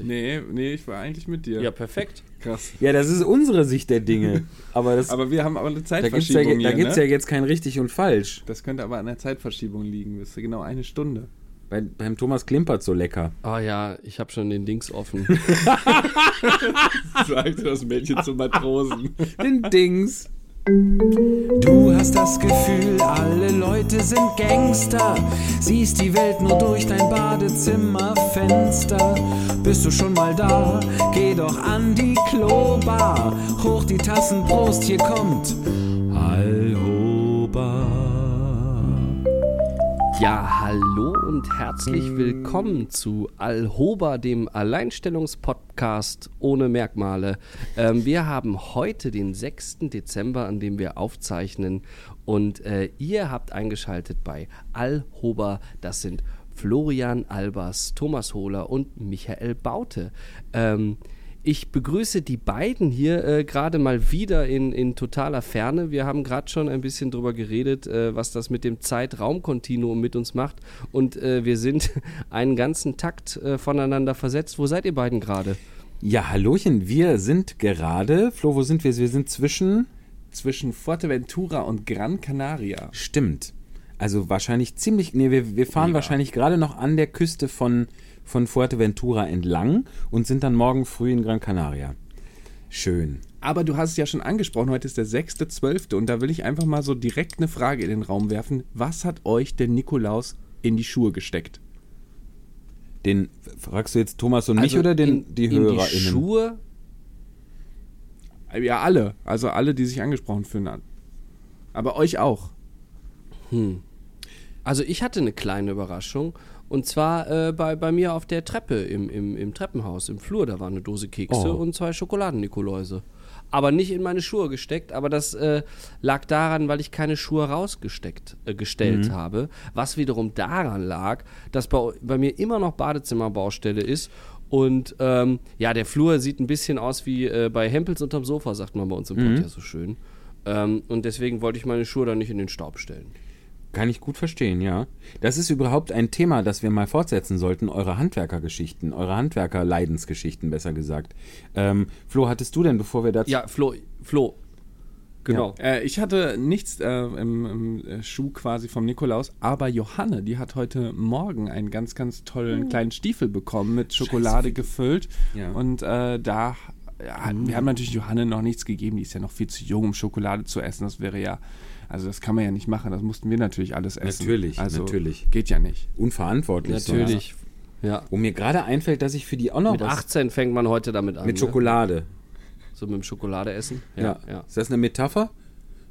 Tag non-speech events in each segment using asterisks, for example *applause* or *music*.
lustig. Nee, nee, ich war eigentlich mit dir. Ja, perfekt. Krass. Ja, das ist unsere Sicht der Dinge. *laughs* Aber, das, Aber wir haben aber eine da gibt es ja, Zeitverschiebung da hier, gibt's ne? ja jetzt kein richtig und falsch. Das könnte aber an der Zeitverschiebung liegen. Das ist genau eine Stunde. Bei, beim Thomas klimpert so lecker. Ah ja, ich habe schon den Dings offen. *laughs* Sagte das Mädchen zum Matrosen. *laughs* Den Dings. Du hast das Gefühl, alle Leute sind Gangster. Siehst die Welt nur durch dein Badezimmerfenster. Bist du schon mal da? Geh doch an die Klobar. Hoch die Tassen, Prost, hier kommt Alhoba. Ja, hallo und herzlich willkommen zu Alhoba, dem Alleinstellungspodcast ohne Merkmale. Ähm, wir haben heute den 6. Dezember, an dem wir aufzeichnen und äh, ihr habt eingeschaltet bei Alhoba. Das sind Florian Albers, Thomas Hohler und Michael Baute. Ähm, ich begrüße die beiden hier äh, gerade mal wieder in, in totaler Ferne. Wir haben gerade schon ein bisschen drüber geredet, äh, was das mit dem Zeitraumkontinuum mit uns macht. Und äh, wir sind *laughs* einen ganzen Takt äh, voneinander versetzt. Wo seid ihr beiden gerade? Ja, Hallöchen, wir sind gerade, Flo, wo sind wir? Wir sind zwischen, Zwischen Fuerteventura und Gran Canaria. stimmt. Also wahrscheinlich ziemlich, nee, wir, wir fahren Ja. wahrscheinlich gerade noch an der Küste von, von Fuerteventura entlang und sind dann morgen früh in Gran Canaria. Schön. Aber du hast es ja schon angesprochen, heute ist der 6.12. und da will ich einfach mal so direkt eine Frage in den Raum werfen. Was hat euch der Nikolaus in die Schuhe gesteckt? Den, fragst du jetzt Thomas und mich Also oder den, in, die in HörerInnen? Die Schuhe? Ja, alle. Also alle, die sich angesprochen fühlen. Aber euch auch. Also ich hatte eine kleine Überraschung. Und zwar äh, bei, bei mir auf der Treppe im, im, im Treppenhaus, im Flur, da war eine Dose Kekse Oh. und zwei Schokoladen-Nikoläuse. Aber nicht in meine Schuhe gesteckt, aber das äh, lag daran, weil ich keine Schuhe rausgesteckt äh, gestellt habe. Was wiederum daran lag, dass bei, bei mir immer noch Badezimmerbaustelle ist. Und ähm, ja, der Flur sieht ein bisschen aus wie äh, bei Hempels unterm Sofa, sagt man bei uns im Pod ja so schön. Ähm, und deswegen wollte ich meine Schuhe da nicht in den Staub stellen. Kann ich gut verstehen, ja. Das ist überhaupt ein Thema, das wir mal fortsetzen sollten, eure Handwerkergeschichten, eure Handwerkerleidensgeschichten, besser gesagt. Ähm, Flo, hattest du denn, bevor wir dazu... Ja, Flo, Flo. Genau. Äh, ich hatte nichts äh, im, im äh, Schuh quasi vom Nikolaus, aber Johanne, die hat heute Morgen einen ganz, ganz tollen kleinen Stiefel bekommen, mit Schokolade gefüllt. Ja. Und äh, da, ja, wir haben natürlich Johanne noch nichts gegeben, die ist ja noch viel zu jung, um Schokolade zu essen. Das wäre ja, also das kann man ja nicht machen, das mussten wir natürlich alles essen. Natürlich, also, natürlich. Geht ja nicht. Unverantwortlich. Natürlich. Ja. So. Wo mir gerade einfällt, dass ich für die auch noch Mit was... 18 fängt man heute damit an. mit ne? Schokolade. So mit dem Schokolade essen. Ja. Ja, ja. Ist das eine Metapher?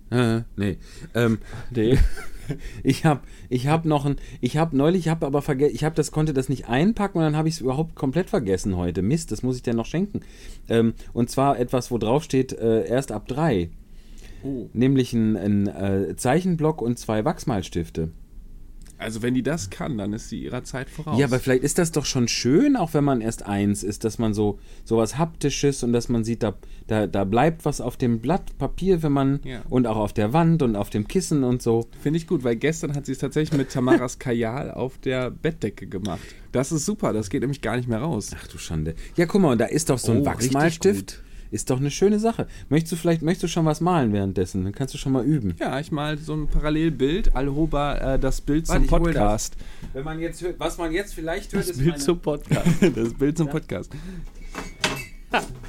Äh, nee. Ähm, *laughs* Nee. *laughs* ich habe ich hab noch ein... Ich habe neulich, ich habe aber vergessen... Ich habe das, konnte das nicht einpacken und dann habe ich es überhaupt komplett vergessen heute. Mist, das muss ich dir noch schenken. Ähm, und zwar etwas, wo drauf steht, äh, erst ab drei. Nämlich ein, ein äh, Zeichenblock und zwei Wachsmalstifte. Also wenn die das kann, dann ist sie ihrer Zeit voraus. Ja, aber vielleicht ist das doch schon schön, auch wenn man erst eins ist, dass man so sowas haptisches und dass man sieht, da, da, da bleibt was auf dem Blatt Papier, wenn man Ja. und auch auf der Wand und auf dem Kissen und so. Finde ich gut, weil gestern hat sie es tatsächlich mit Tamaras Kajal auf der Bettdecke gemacht. Das ist super, das geht nämlich gar nicht mehr raus. Ach du Schande. Ja, guck mal, und da ist doch so ein Oh, Wachsmalstift. Ist doch eine schöne Sache. Möchtest du vielleicht, möchtest du schon was malen währenddessen? Dann kannst du schon mal üben. Ja, ich mal so ein Parallelbild, Alhoba, äh, das Bild Warte, zum Podcast. Wenn man jetzt hört, was man jetzt vielleicht hört, Das Bild zum Podcast. *laughs* Das Bild zum Podcast. *laughs*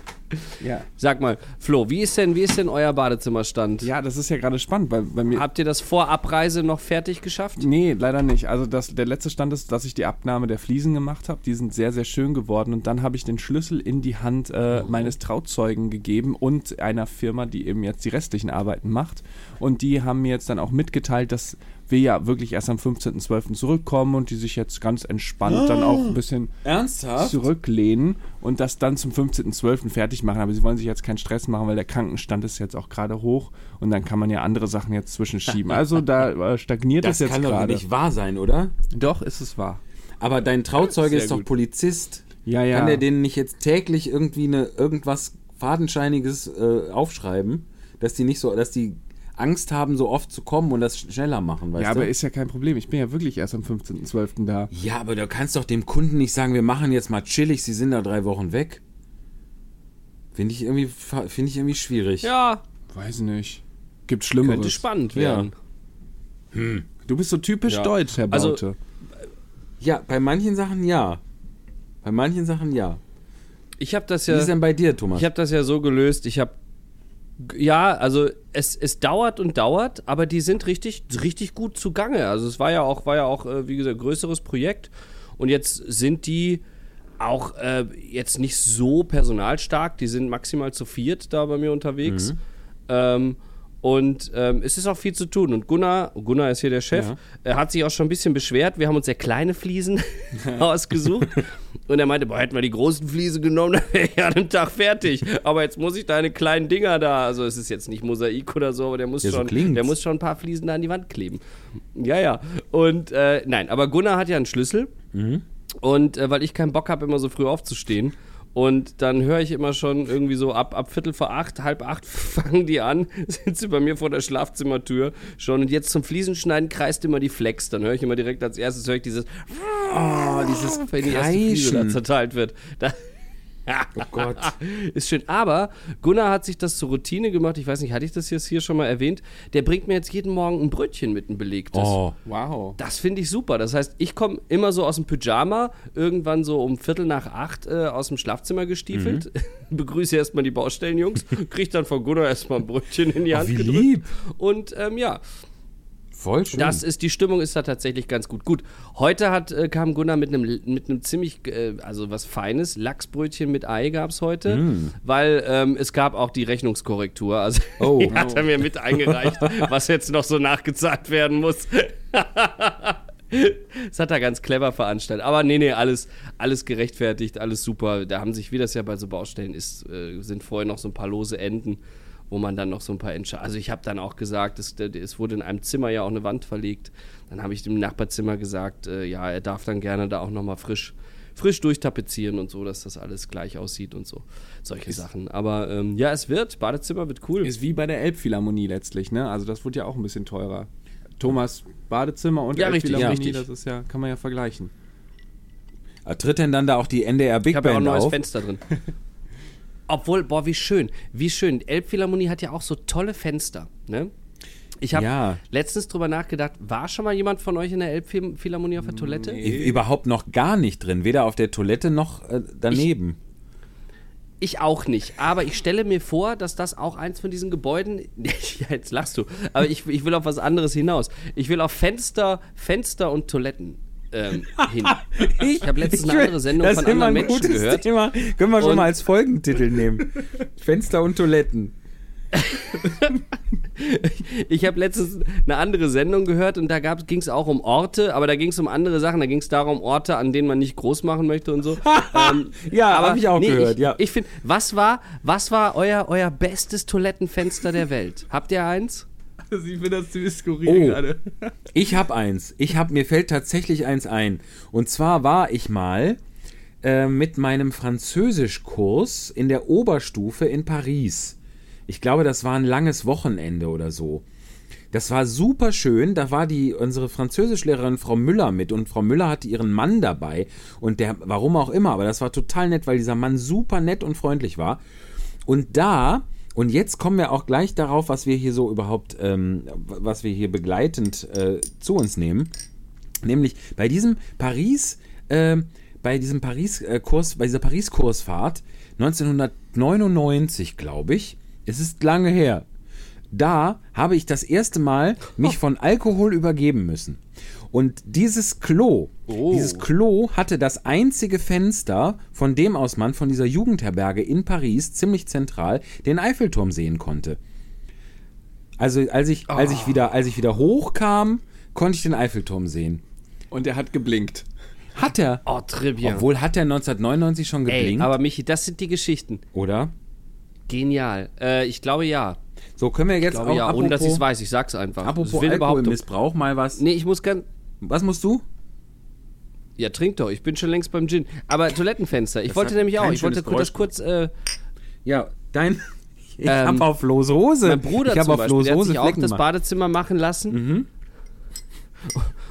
Ja. Sag mal, Flo, wie ist denn, wie ist denn euer Badezimmerstand? ja, das ist ja gerade spannend, weil bei mir. Habt ihr das vor Abreise noch fertig geschafft? Nee, leider nicht. Also das, der letzte Stand ist, dass ich die Abnahme der Fliesen gemacht habe. Die sind sehr, sehr schön geworden. Und dann habe ich den Schlüssel in die Hand äh, meines Trauzeugen gegeben und einer Firma, die eben jetzt die restlichen Arbeiten macht. Und die haben mir jetzt dann auch mitgeteilt, dass wir ja wirklich erst am 15.12. zurückkommen und die sich jetzt ganz entspannt dann auch ein bisschen Ernsthaft? zurücklehnen und das dann zum 15.12. fertig machen. Aber sie wollen sich jetzt keinen Stress machen, weil der Krankenstand ist jetzt auch gerade hoch und dann kann man ja andere Sachen jetzt zwischenschieben. Also da äh, stagniert Das es jetzt kann doch gerade. nicht wahr sein, oder? Doch, ist es wahr. Aber dein Trauzeuge Sehr ist doch gut. Polizist. Ja, ja. Kann der denen nicht jetzt täglich irgendwie eine irgendwas fadenscheiniges äh, aufschreiben, dass die nicht so, dass die Angst haben, so oft zu kommen und das schneller machen, weißt Ja, du? aber ist ja kein Problem. Ich bin ja wirklich erst am 15.12. da. ja, aber du kannst doch dem Kunden nicht sagen, wir machen jetzt mal chillig, sie sind da drei Wochen weg. Finde ich irgendwie, finde ich irgendwie schwierig. Ja, Weiß nicht. Gibt Schlimmeres. könnte spannend werden. Du bist so typisch Ja. deutsch, Herr Also- Baute. Ja, bei manchen Sachen ja. Bei manchen Sachen ja. Ich habe das Wie ja. ist denn bei dir, Thomas? Ich habe das ja so gelöst. Ich habe ja, also es, es dauert und dauert, aber die sind richtig richtig gut zugange. Also es war ja auch war ja auch äh, wie gesagt größeres Projekt und jetzt sind die auch äh, jetzt nicht so personalstark. Die sind maximal zu viert da bei mir unterwegs. Ähm, und ähm, es ist auch viel zu tun. Und Gunnar, Gunnar ist hier der Chef, Ja. er hat sich auch schon ein bisschen beschwert. Wir haben uns sehr kleine Fliesen *laughs* *laughs* ausgesucht. Und er meinte, boah, hätten wir die großen Fliesen genommen, *laughs* dann wäre ich an einem Tag fertig. Aber jetzt muss ich deine kleinen Dinger da, also es ist jetzt nicht Mosaik oder so, aber der muss Ja, so schon, klingt's. der muss schon ein paar Fliesen da an die Wand kleben. Ja, ja. Und äh, nein, aber Gunnar hat ja einen Schlüssel. Und äh, weil ich keinen Bock habe, immer so früh aufzustehen. Und dann höre ich immer schon irgendwie so ab, ab Viertel vor acht, halb acht *laughs* fangen die an, sind sie bei mir vor der Schlafzimmertür schon. Und jetzt zum Fliesenschneiden kreist immer die Flex. Dann höre ich immer direkt als erstes, höre ich dieses, oh, *laughs* dieses wenn die erste Fliese zerteilt wird. Da, *laughs* Oh Gott. ist schön. Aber Gunnar hat sich das zur Routine gemacht. Ich weiß nicht, hatte ich das jetzt hier schon mal erwähnt? Der bringt mir jetzt jeden Morgen ein Brötchen mit, ein belegtes. Oh. Wow. Das finde ich super. Das heißt, ich komme immer so aus dem Pyjama, irgendwann so um Viertel nach acht äh, aus dem Schlafzimmer gestiefelt, *laughs* begrüße erstmal die Baustellenjungs, kriege dann von Gunnar erstmal ein Brötchen in die Hand wie gedrückt. lieb. Und ähm, ja, Voll schön. das ist, die Stimmung ist da tatsächlich ganz gut. Gut, heute hat, äh, kam Gunnar mit einem mit einem ziemlich, äh, also was Feines, Lachsbrötchen mit Ei gab es heute, weil ähm, es gab auch die Rechnungskorrektur. Also *laughs* Oh. die hat er mir mit eingereicht, was jetzt noch so nachgezahlt werden muss. *laughs* Das hat er ganz clever veranstaltet. Aber nee, nee, alles, alles gerechtfertigt, alles super. Da haben sich, wie das ja bei so Baustellen ist, äh, sind vorher noch so ein paar lose Enden, wo man dann noch so ein paar Entscheidungen. Also ich habe dann auch gesagt, es, es wurde in einem Zimmer ja auch eine Wand verlegt. Dann habe ich dem Nachbarzimmer gesagt, äh, ja, er darf dann gerne da auch nochmal frisch, frisch durchtapezieren und so, dass das alles gleich aussieht und so. Solche Sachen. Aber ähm, ja, es wird, Badezimmer wird cool. Ist wie bei der Elbphilharmonie letztlich, ne? Also das wird ja auch ein bisschen teurer. Thomas Badezimmer und Ja, richtig, Elbphilharmonie, ja, richtig. das ist ja, kann man ja vergleichen. Ah, Tritt denn dann da auch die NDR Big Ich habe ja auch ein Band neues auf? Fenster drin. *laughs* Obwohl, boah, wie schön. Wie schön. Elbphilharmonie hat ja auch so tolle Fenster, ne? Ich habe Ja. letztens drüber nachgedacht, war schon mal jemand von euch in der Elbphilharmonie auf der Toilette? I- Überhaupt noch gar nicht drin, weder auf der Toilette noch äh, daneben. Ich auch nicht. Aber ich stelle mir vor, dass das auch eins von diesen Gebäuden. *laughs* ja, jetzt lachst du. Aber ich, ich will auf was anderes hinaus. Ich will auf Fenster, Fenster und Toiletten ähm, *laughs* hin. Ich habe letztens eine andere Sendung das von ist immer anderen ein Menschen gutes gehört. Thema. Können wir schon mal als Folgentitel nehmen. *laughs* Fenster und Toiletten. *laughs* Ich habe letztens eine andere Sendung gehört und da ging es auch um Orte, aber da ging es um andere Sachen. Da ging es darum, Orte, an denen man nicht groß machen möchte und so. ähm, Ja, aber habe ich auch gehört, ich, ja. Ich finde, was war, was war euer, euer bestes Toilettenfenster der Welt? Habt ihr eins? Also ich finde das ziemlich skurril Oh. gerade. Ich habe eins. Ich habe mir fällt tatsächlich eins ein. Und zwar war ich mal äh, mit meinem Französischkurs in der Oberstufe in Paris. Ich glaube, das war ein langes Wochenende oder so. Das war super schön. Da war die unsere Französischlehrerin Frau Müller mit und Frau Müller hatte ihren Mann dabei und der warum auch immer, aber das war total nett, weil dieser Mann super nett und freundlich war. Und da und jetzt kommen wir auch gleich darauf, was wir hier so überhaupt, ähm, was wir hier begleitend äh, zu uns nehmen. Nämlich bei diesem Paris, äh, bei diesem Paris-Kurs, bei dieser Paris-Kursfahrt 1999, glaube ich, es ist lange her. Da habe ich das erste Mal mich von Alkohol übergeben müssen. Und dieses Klo, Oh. dieses Klo hatte das einzige Fenster, von dem aus man von dieser Jugendherberge in Paris ziemlich zentral den Eiffelturm sehen konnte. Also als ich, als ich wieder, als ich wieder hochkam, konnte ich den Eiffelturm sehen. Und er hat geblinkt. Hat er. Oh, Trivia. Obwohl hat er 1999 schon Ey, geblinkt, aber Michi, das sind die Geschichten. oder? Genial. Äh, ich glaube ja. So können wir jetzt Ich glaube auch ja, ohne dass ich apropos, es weiß. Ich sag's einfach. apropos. Alkoholmissbrauch mal was. Nee, ich muss ganz. Was musst du? Ja, trink doch. Ich bin schon längst beim Gin. Aber Toilettenfenster. Ich Das wollte hat nämlich auch. Ich wollte das kurz. Äh, Ja, dein. *laughs* Ich Ähm, hab auf Flo's Hose. Mein Bruder ich zum auf Beispiel, der hat Hose sich auch das. Badezimmer machen lassen. Mhm.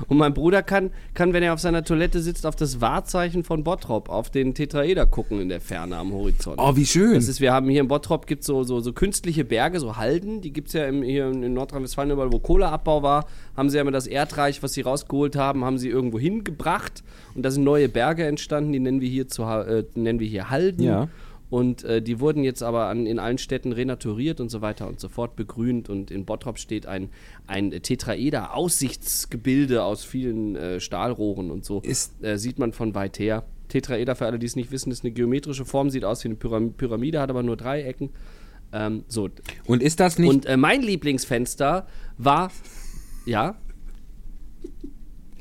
Und mein Bruder kann, kann, wenn er auf seiner Toilette sitzt, auf das Wahrzeichen von Bottrop, auf den Tetraeder gucken in der Ferne am Horizont. Oh, wie schön. Das ist, wir haben hier in Bottrop gibt so, so, so künstliche Berge, so Halden, die gibt es ja im, hier in Nordrhein-Westfalen überall, wo Kohleabbau war, haben sie ja immer das Erdreich, was sie rausgeholt haben, haben sie irgendwo hingebracht und da sind neue Berge entstanden, die nennen wir hier, zu, äh, nennen wir hier Halden. Ja. Und äh, die wurden jetzt aber an, in allen Städten renaturiert und so weiter und so fort begrünt. Und in Bottrop steht ein, ein Tetraeder-Aussichtsgebilde aus vielen äh, Stahlrohren und so. Äh, sieht man von weit her. Tetraeder, für alle, die es nicht wissen, ist eine geometrische Form, sieht aus wie eine Pyram Pyramide, hat aber nur drei Ecken. Ähm, so. Und ist das nicht. Und äh, mein Lieblingsfenster war. Ja,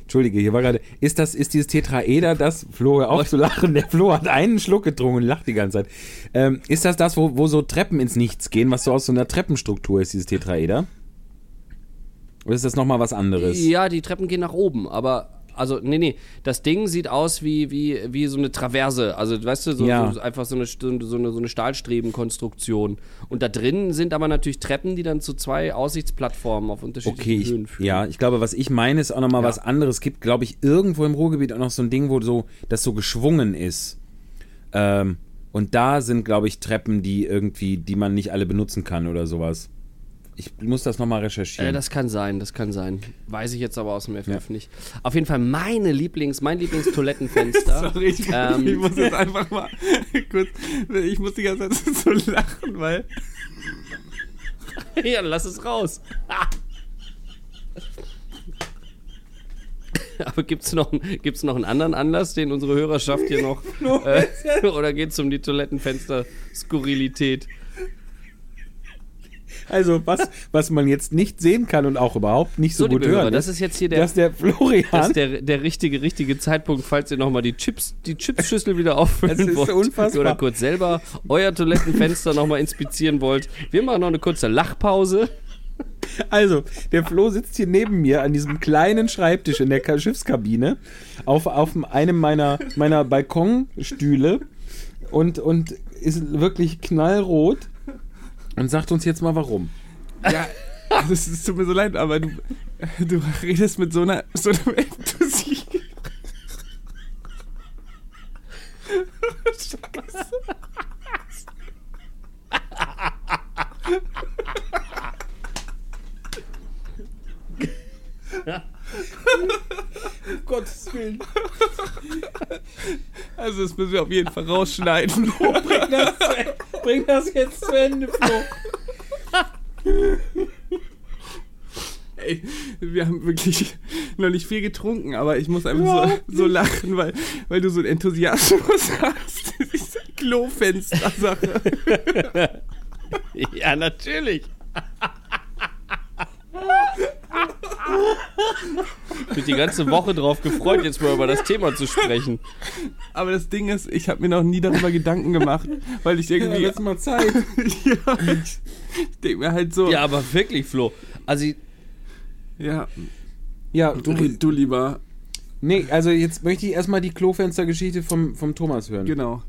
Entschuldige, hier war gerade. Ist das, ist dieses Tetraeder das, Flo, hör auf zu lachen. Der Flo hat einen Schluck getrunken und lacht die ganze Zeit. Ähm, ist das das, wo, wo so Treppen ins Nichts gehen, was so aus so einer Treppenstruktur ist, dieses Tetraeder? Oder ist das nochmal was anderes? Ja, die Treppen gehen nach oben, aber. Also, nee, nee, das Ding sieht aus wie, wie, wie so eine Traverse. Also, weißt du, so, Ja. so einfach so eine, so eine, so eine Stahlstrebenkonstruktion. Und da drin sind aber natürlich Treppen, die dann zu zwei Aussichtsplattformen auf unterschiedlichen Okay, Höhen führen. ja, ich glaube, was ich meine, ist auch nochmal Ja. was anderes. Es gibt, glaube ich, irgendwo im Ruhrgebiet auch noch so ein Ding, wo so, das so geschwungen ist. Ähm, und da sind, glaube ich, Treppen, die irgendwie, die man nicht alle benutzen kann oder sowas. Ich muss das nochmal recherchieren. Äh, das kann sein, das kann sein. Weiß ich jetzt aber aus dem FF nicht. Auf jeden Fall meine Lieblings, mein Lieblingstoilettenfenster. *laughs* Sorry, ich, Ähm. ich muss jetzt einfach mal *laughs* kurz, ich muss die ganze Zeit *laughs* so lachen, weil ja, dann lass es raus. Aber gibt es noch, gibt's noch einen anderen Anlass, den unsere Hörerschaft hier noch. Äh, oder geht es um die Toilettenfenster-Skurrilität? Also, was, was man jetzt nicht sehen kann und auch überhaupt nicht so, So, gut liebe Hörer, hören, das ist jetzt hier der, dass der Florian. das ist der, der richtige, richtige Zeitpunkt, falls ihr nochmal die Chips, die Chipsschüssel wieder auffüllen Das ist wollt. unfassbar. Oder kurz selber euer Toilettenfenster nochmal inspizieren wollt. Wir machen noch eine kurze Lachpause. Also, der Flo sitzt hier neben mir an diesem kleinen Schreibtisch in der Ka- Schiffskabine auf, auf einem meiner, meiner Balkonstühle und, und ist wirklich knallrot und sagt uns jetzt mal warum. Ja, also es es tut mir so leid, aber du, du redest mit so einer so einem Enthusiasmus. *laughs* Gottes Willen. Also das müssen wir auf jeden Fall rausschneiden. *laughs* Bring das, bring das jetzt zu Ende, Flo. Ey, wir haben wirklich noch nicht viel getrunken, aber ich muss einfach so, so lachen, weil, weil du so einen Enthusiasmus hast. *laughs* Diese Klofenster-Sache. Ja, natürlich. Ich *laughs* bin die ganze Woche drauf gefreut, jetzt mal über das Thema zu sprechen. Aber das Ding ist, ich habe mir noch nie darüber Gedanken gemacht, weil ich irgendwie. Jetzt mal Zeit. *laughs* ja, ich, ich denke mir halt so. Ja, aber wirklich, Flo. Also, ja Ja, du, du, du lieber. nee, also jetzt möchte ich erstmal die Klofenstergeschichte vom, vom Thomas hören. Genau.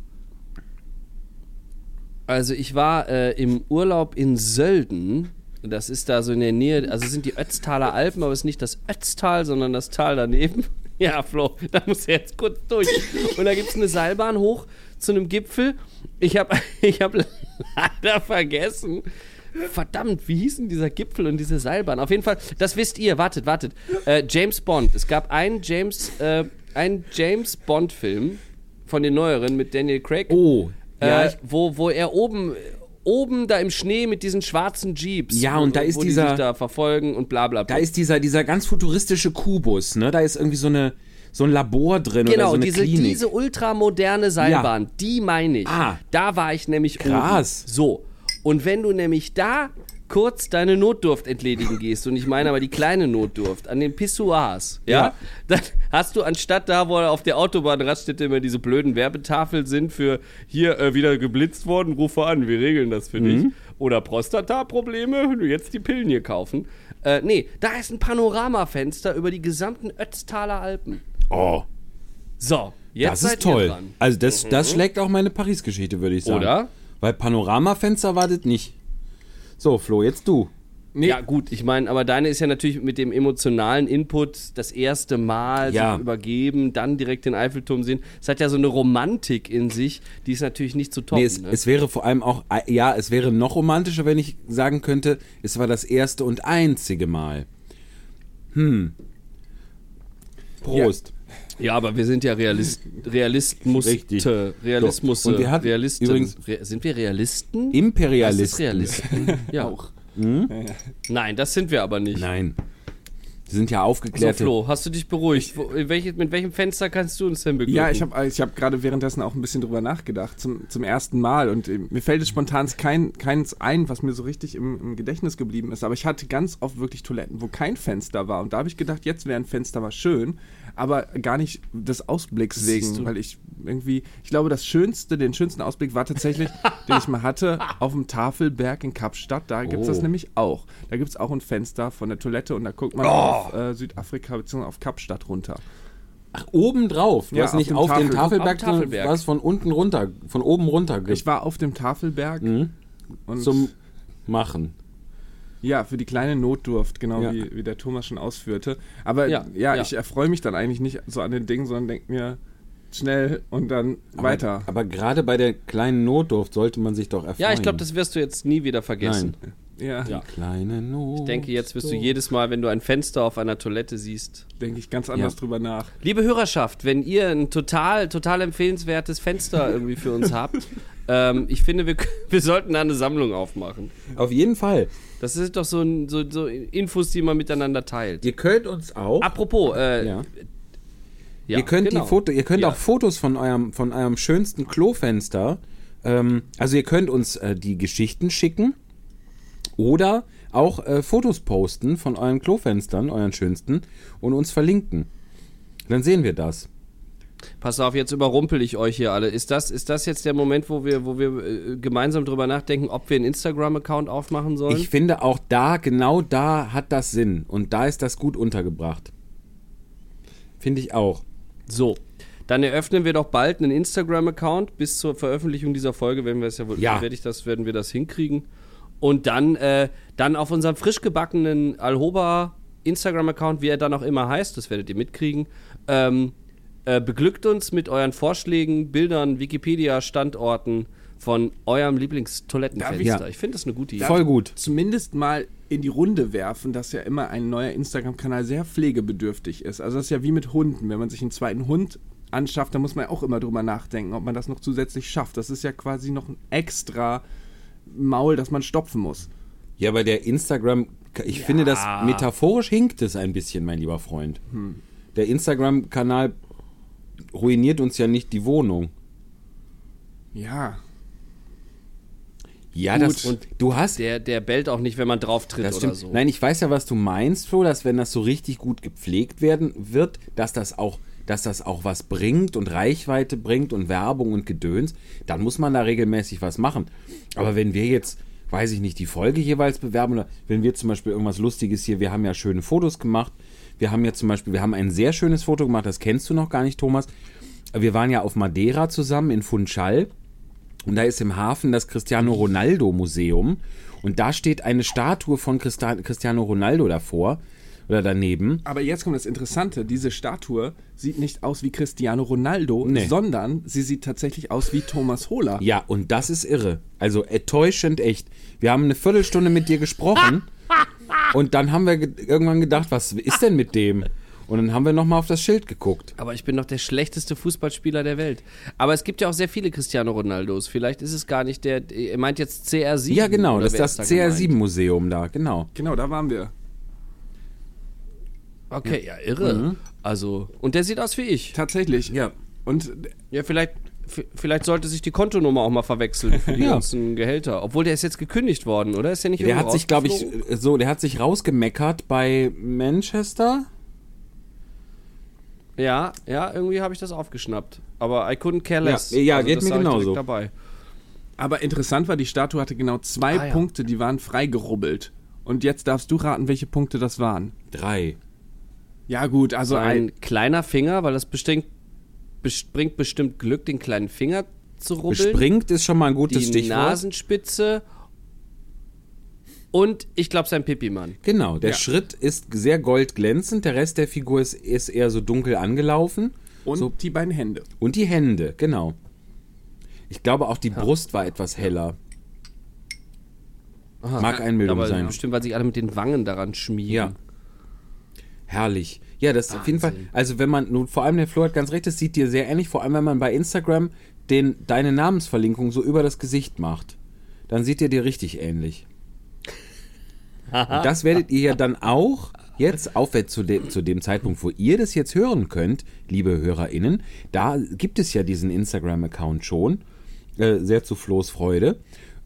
also ich war äh, im Urlaub in Sölden. Das ist da so in der Nähe, also sind die Ötztaler Alpen, aber es ist nicht das Ötztal, sondern das Tal daneben. *laughs* Ja, Flo, da muss er jetzt kurz durch. Und da gibt es eine Seilbahn hoch zu einem Gipfel. Ich habe *laughs* ich hab leider vergessen. Verdammt, wie hieß denn dieser Gipfel und diese Seilbahn? Auf jeden Fall, das wisst ihr. Wartet, wartet. Äh, James Bond. Es gab einen James, äh, einen James Bond-Film von den neueren mit Daniel Craig. Oh, ja, äh, wo, wo er oben, oben da im Schnee mit diesen schwarzen Jeeps. Ja, und da ist dieser- Die da verfolgen und bla bla bla. da ist dieser, dieser ganz futuristische Kubus, ne? Da ist irgendwie so eine so ein Labor drin oder Genau, so eine diese, Klinik. diese ultramoderne Seilbahn, die meine ich. Ah. Da war ich nämlich Krass. oben. So. Und wenn du nämlich da kurz deine Notdurft entledigen gehst, und ich meine aber die kleine Notdurft, an den Pissoirs, ja, Ja. dann hast du anstatt da, wo auf der Autobahnraststätte immer diese blöden Werbetafeln sind für hier äh, wieder geblitzt worden, rufe an, wir regeln das für dich. Oder Prostata-Probleme, du jetzt die Pillen hier kaufen. Äh, nee, da ist ein Panoramafenster über die gesamten Ötztaler Alpen. oh, So, jetzt das seid ist toll. ihr dran. Also das, das schlägt auch meine Paris-Geschichte, würde ich sagen. Oder? Weil Panoramafenster wartet nicht. So, Flo, jetzt du. Nee, Ja, gut, ich meine, aber deine ist ja natürlich mit dem emotionalen Input das erste Mal Ja. sich übergeben, dann direkt den Eiffelturm sehen. Es hat ja so eine Romantik in sich, die ist natürlich nicht zu toppen. Nee, es, ne? es wäre vor allem auch, äh, ja, es wäre noch romantischer, wenn ich sagen könnte, es war das erste und einzige Mal. Hm. Prost. ja, aber wir sind ja Realist, Realismus, Richtig. Realismus, So, und wir hatten Realisten. übrigens- Re, sind wir Realisten? Das ist Imperialisten. Realisten. *laughs* ja. auch. Nein, das sind wir aber nicht. Nein. Sie sind ja So, aufgeklärte. Flo, hast du dich beruhigt? Wo, welche, mit welchem Fenster kannst du uns denn beglücken? Ja, ich habe ich hab gerade währenddessen auch ein bisschen drüber nachgedacht, zum, zum ersten Mal. Und äh, mir fällt es spontan kein, keins ein, was mir so richtig im, im Gedächtnis geblieben ist. Aber ich hatte ganz oft wirklich Toiletten, wo kein Fenster war. Und da habe ich gedacht, jetzt wäre ein Fenster mal schön. Aber gar nicht des Ausblicks wegen. Weil ich irgendwie, ich glaube, das Schönste, den schönsten Ausblick war tatsächlich, *laughs* den ich mal hatte, auf dem Tafelberg in Kapstadt. Da gibt es das Oh. nämlich auch. Da gibt es auch ein Fenster von der Toilette und da guckt man Oh. auf äh, Südafrika bzw. auf Kapstadt runter. Ach, oben drauf. Du Ja, hast auf nicht dem auf den Tafel- Tafelberg, auf Tafelberg. du hast von unten runter, von oben runter Ich war auf dem Tafelberg Mhm. und zum Machen. Ja, für die kleine Notdurft, genau Ja. wie, wie der Thomas schon ausführte. Aber Ja, ja, ja. ich erfreue mich dann eigentlich nicht so an den Dingen, sondern denke mir schnell und dann weiter. Aber, aber gerade bei der kleinen Notdurft sollte man sich doch erfreuen. ja, ich glaube, das wirst du jetzt nie wieder vergessen. Nein. ja, Ja. Kleine Not. Ich denke, jetzt wirst du jedes Mal, wenn du ein Fenster auf einer Toilette siehst. denke ich ganz anders Ja. drüber nach. Liebe Hörerschaft, wenn ihr ein total, total empfehlenswertes Fenster irgendwie für uns habt, *laughs* ähm, ich finde, wir, wir sollten da eine Sammlung aufmachen. Auf jeden Fall. Das sind doch so, ein- so, so Infos, die man miteinander teilt. Ihr könnt uns auch. Apropos, äh, ja. ja, ihr könnt genau. die Foto, ihr könnt Ja. auch Fotos von eurem, von eurem schönsten Klofenster. Ähm, also ihr könnt uns äh, die Geschichten schicken oder auch äh, Fotos posten von euren Klofenstern, euren schönsten, und uns verlinken. Dann sehen wir das. Pass auf, jetzt überrumpel ich euch hier alle. Ist das, ist das jetzt der Moment, wo wir, wo wir äh, gemeinsam drüber nachdenken, ob wir einen Instagram-Account aufmachen sollen? Ich finde auch da, genau da hat das Sinn. Und da ist das gut untergebracht. Finde ich auch. So, dann eröffnen wir doch bald einen Instagram-Account. Bis zur Veröffentlichung dieser Folge werden wir es ja wohl, Ja. werde ich das, werden wir das hinkriegen. Und dann, äh, dann auf unserem frisch gebackenen Alhoba Instagram-Account, wie er dann auch immer heißt, das werdet ihr mitkriegen, ähm, äh, beglückt uns mit euren Vorschlägen, Bildern, Wikipedia-Standorten von eurem Lieblingstoilettenfenster. Darf ich- finde das eine gute Idee. Voll gut. Zumindest mal in die Runde werfen, dass ja immer ein neuer Instagram-Kanal sehr pflegebedürftig ist. Also das ist ja wie mit Hunden. Wenn man sich einen zweiten Hund anschafft, dann muss man ja auch immer drüber nachdenken, ob man das noch zusätzlich schafft. Das ist ja quasi noch ein extra Maul, das man stopfen muss. Ja, aber der Instagram, ich finde das metaphorisch hinkt es ein bisschen, mein lieber Freund. Der Instagram-Kanal ruiniert uns ja nicht die Wohnung. Ja. Ja, Gut, das und du hast Der, der bellt auch nicht, wenn man drauf tritt das oder so. Nein, ich weiß ja, was du meinst, Flo, dass wenn das so richtig gut gepflegt werden wird, dass das auch dass das auch was bringt und Reichweite bringt und Werbung und Gedöns, dann muss man da regelmäßig was machen. Aber wenn wir jetzt, weiß ich nicht, die Folge jeweils bewerben oder wenn wir zum Beispiel irgendwas Lustiges hier, wir haben ja schöne Fotos gemacht, wir haben ja zum Beispiel, wir haben ein sehr schönes Foto gemacht, das kennst du noch gar nicht, Thomas. Wir waren ja auf Madeira zusammen in Funchal und da ist im Hafen das Cristiano Ronaldo Museum. Und da steht eine Statue von Christa Cristiano Ronaldo davor oder daneben. Aber jetzt kommt das Interessante. Diese Statue sieht nicht aus wie Cristiano Ronaldo, Nee. sondern sie sieht tatsächlich aus wie Thomas Hohler. Ja, und das ist irre. Also enttäuschend echt. Wir haben eine Viertelstunde mit dir gesprochen *laughs* und dann haben wir ge irgendwann gedacht, was ist denn mit dem? Und dann haben wir nochmal auf das Schild geguckt. Aber ich bin doch der schlechteste Fußballspieler der Welt. Aber es gibt ja auch sehr viele Cristiano Ronaldos. Vielleicht ist es gar nicht der. Er meint jetzt CR7. Ja, genau, das ist wer das da gemeint? CR7-Museum da, genau. Genau, da waren wir. Okay, ja, irre. Also, und der sieht aus wie ich. Tatsächlich. Ja. Und Ja, vielleicht, vielleicht sollte sich die Kontonummer auch mal verwechseln für die *laughs* Ja. ganzen Gehälter. Obwohl der ist jetzt gekündigt worden, oder? Ist der nicht Der hat sich, glaube ich, so, der hat sich rausgemeckert bei Manchester. Ja, ja, irgendwie habe ich das aufgeschnappt. Aber I couldn't care less. Ja, ja, geht das mir genauso. Dabei. Aber interessant war, die Statue hatte genau zwei Ah, ja. Punkte, die waren freigerubbelt. Und jetzt darfst du raten, welche Punkte das waren. Drei. Ja, gut, also So ein. ein kleiner Finger, weil das bestimmt, bes- bringt bestimmt Glück, den kleinen Finger zu rubbeln. Bespringt ist schon mal ein gutes die Stichwort. Nasenspitze Und ich glaube, sein Pipi-Mann. Genau, der Ja. Schritt ist sehr goldglänzend, der Rest der Figur ist, ist eher so dunkel angelaufen. Und so, die beiden Hände. und die Hände, genau. Ich glaube auch die Brust war etwas heller. Mag Einbildung Aber sein. bestimmt, weil sich alle mit den Wangen daran schmieren. Ja. Herrlich. Ja, das ist auf jeden Fall. Also wenn man, nun vor allem der Flo hat ganz recht, das sieht dir sehr ähnlich, vor allem wenn man bei Instagram den, deine Namensverlinkung so über das Gesicht macht. Dann sieht er dir richtig ähnlich. Und das werdet ihr ja dann auch jetzt aufwärts zu dem, zu dem Zeitpunkt, wo ihr das jetzt hören könnt, liebe HörerInnen, da gibt es ja diesen Instagram-Account schon. Äh, sehr zu Flo's Freude.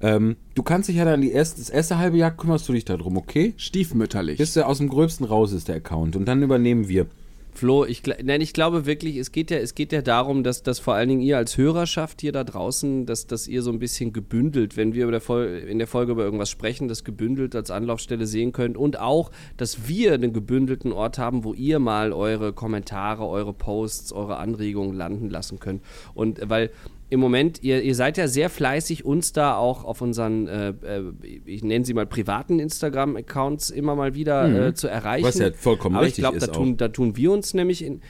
Ähm, du kannst dich ja dann die erste, das erste halbe Jahr kümmerst du dich darum, okay? Stiefmütterlich. Bis der aus dem Gröbsten raus ist, der Account. Und dann übernehmen wir. Flo, ich, nein, ich glaube wirklich, es geht ja, es geht ja darum, dass, dass vor allen Dingen ihr als Hörerschaft hier da draußen, dass, dass ihr so ein bisschen gebündelt, wenn wir der in der Folge über irgendwas sprechen, das gebündelt als Anlaufstelle sehen könnt und auch, dass wir einen gebündelten Ort haben, wo ihr mal eure Kommentare, eure Posts, eure Anregungen landen lassen könnt. Und weil im Moment, ihr, ihr seid ja sehr fleißig, uns da auch auf unseren, äh, äh, ich nenne sie mal privaten Instagram-Accounts immer mal wieder äh, zu erreichen. Was ja vollkommen Aber richtig ich glaube, da tun, da tun wir uns nämlich in,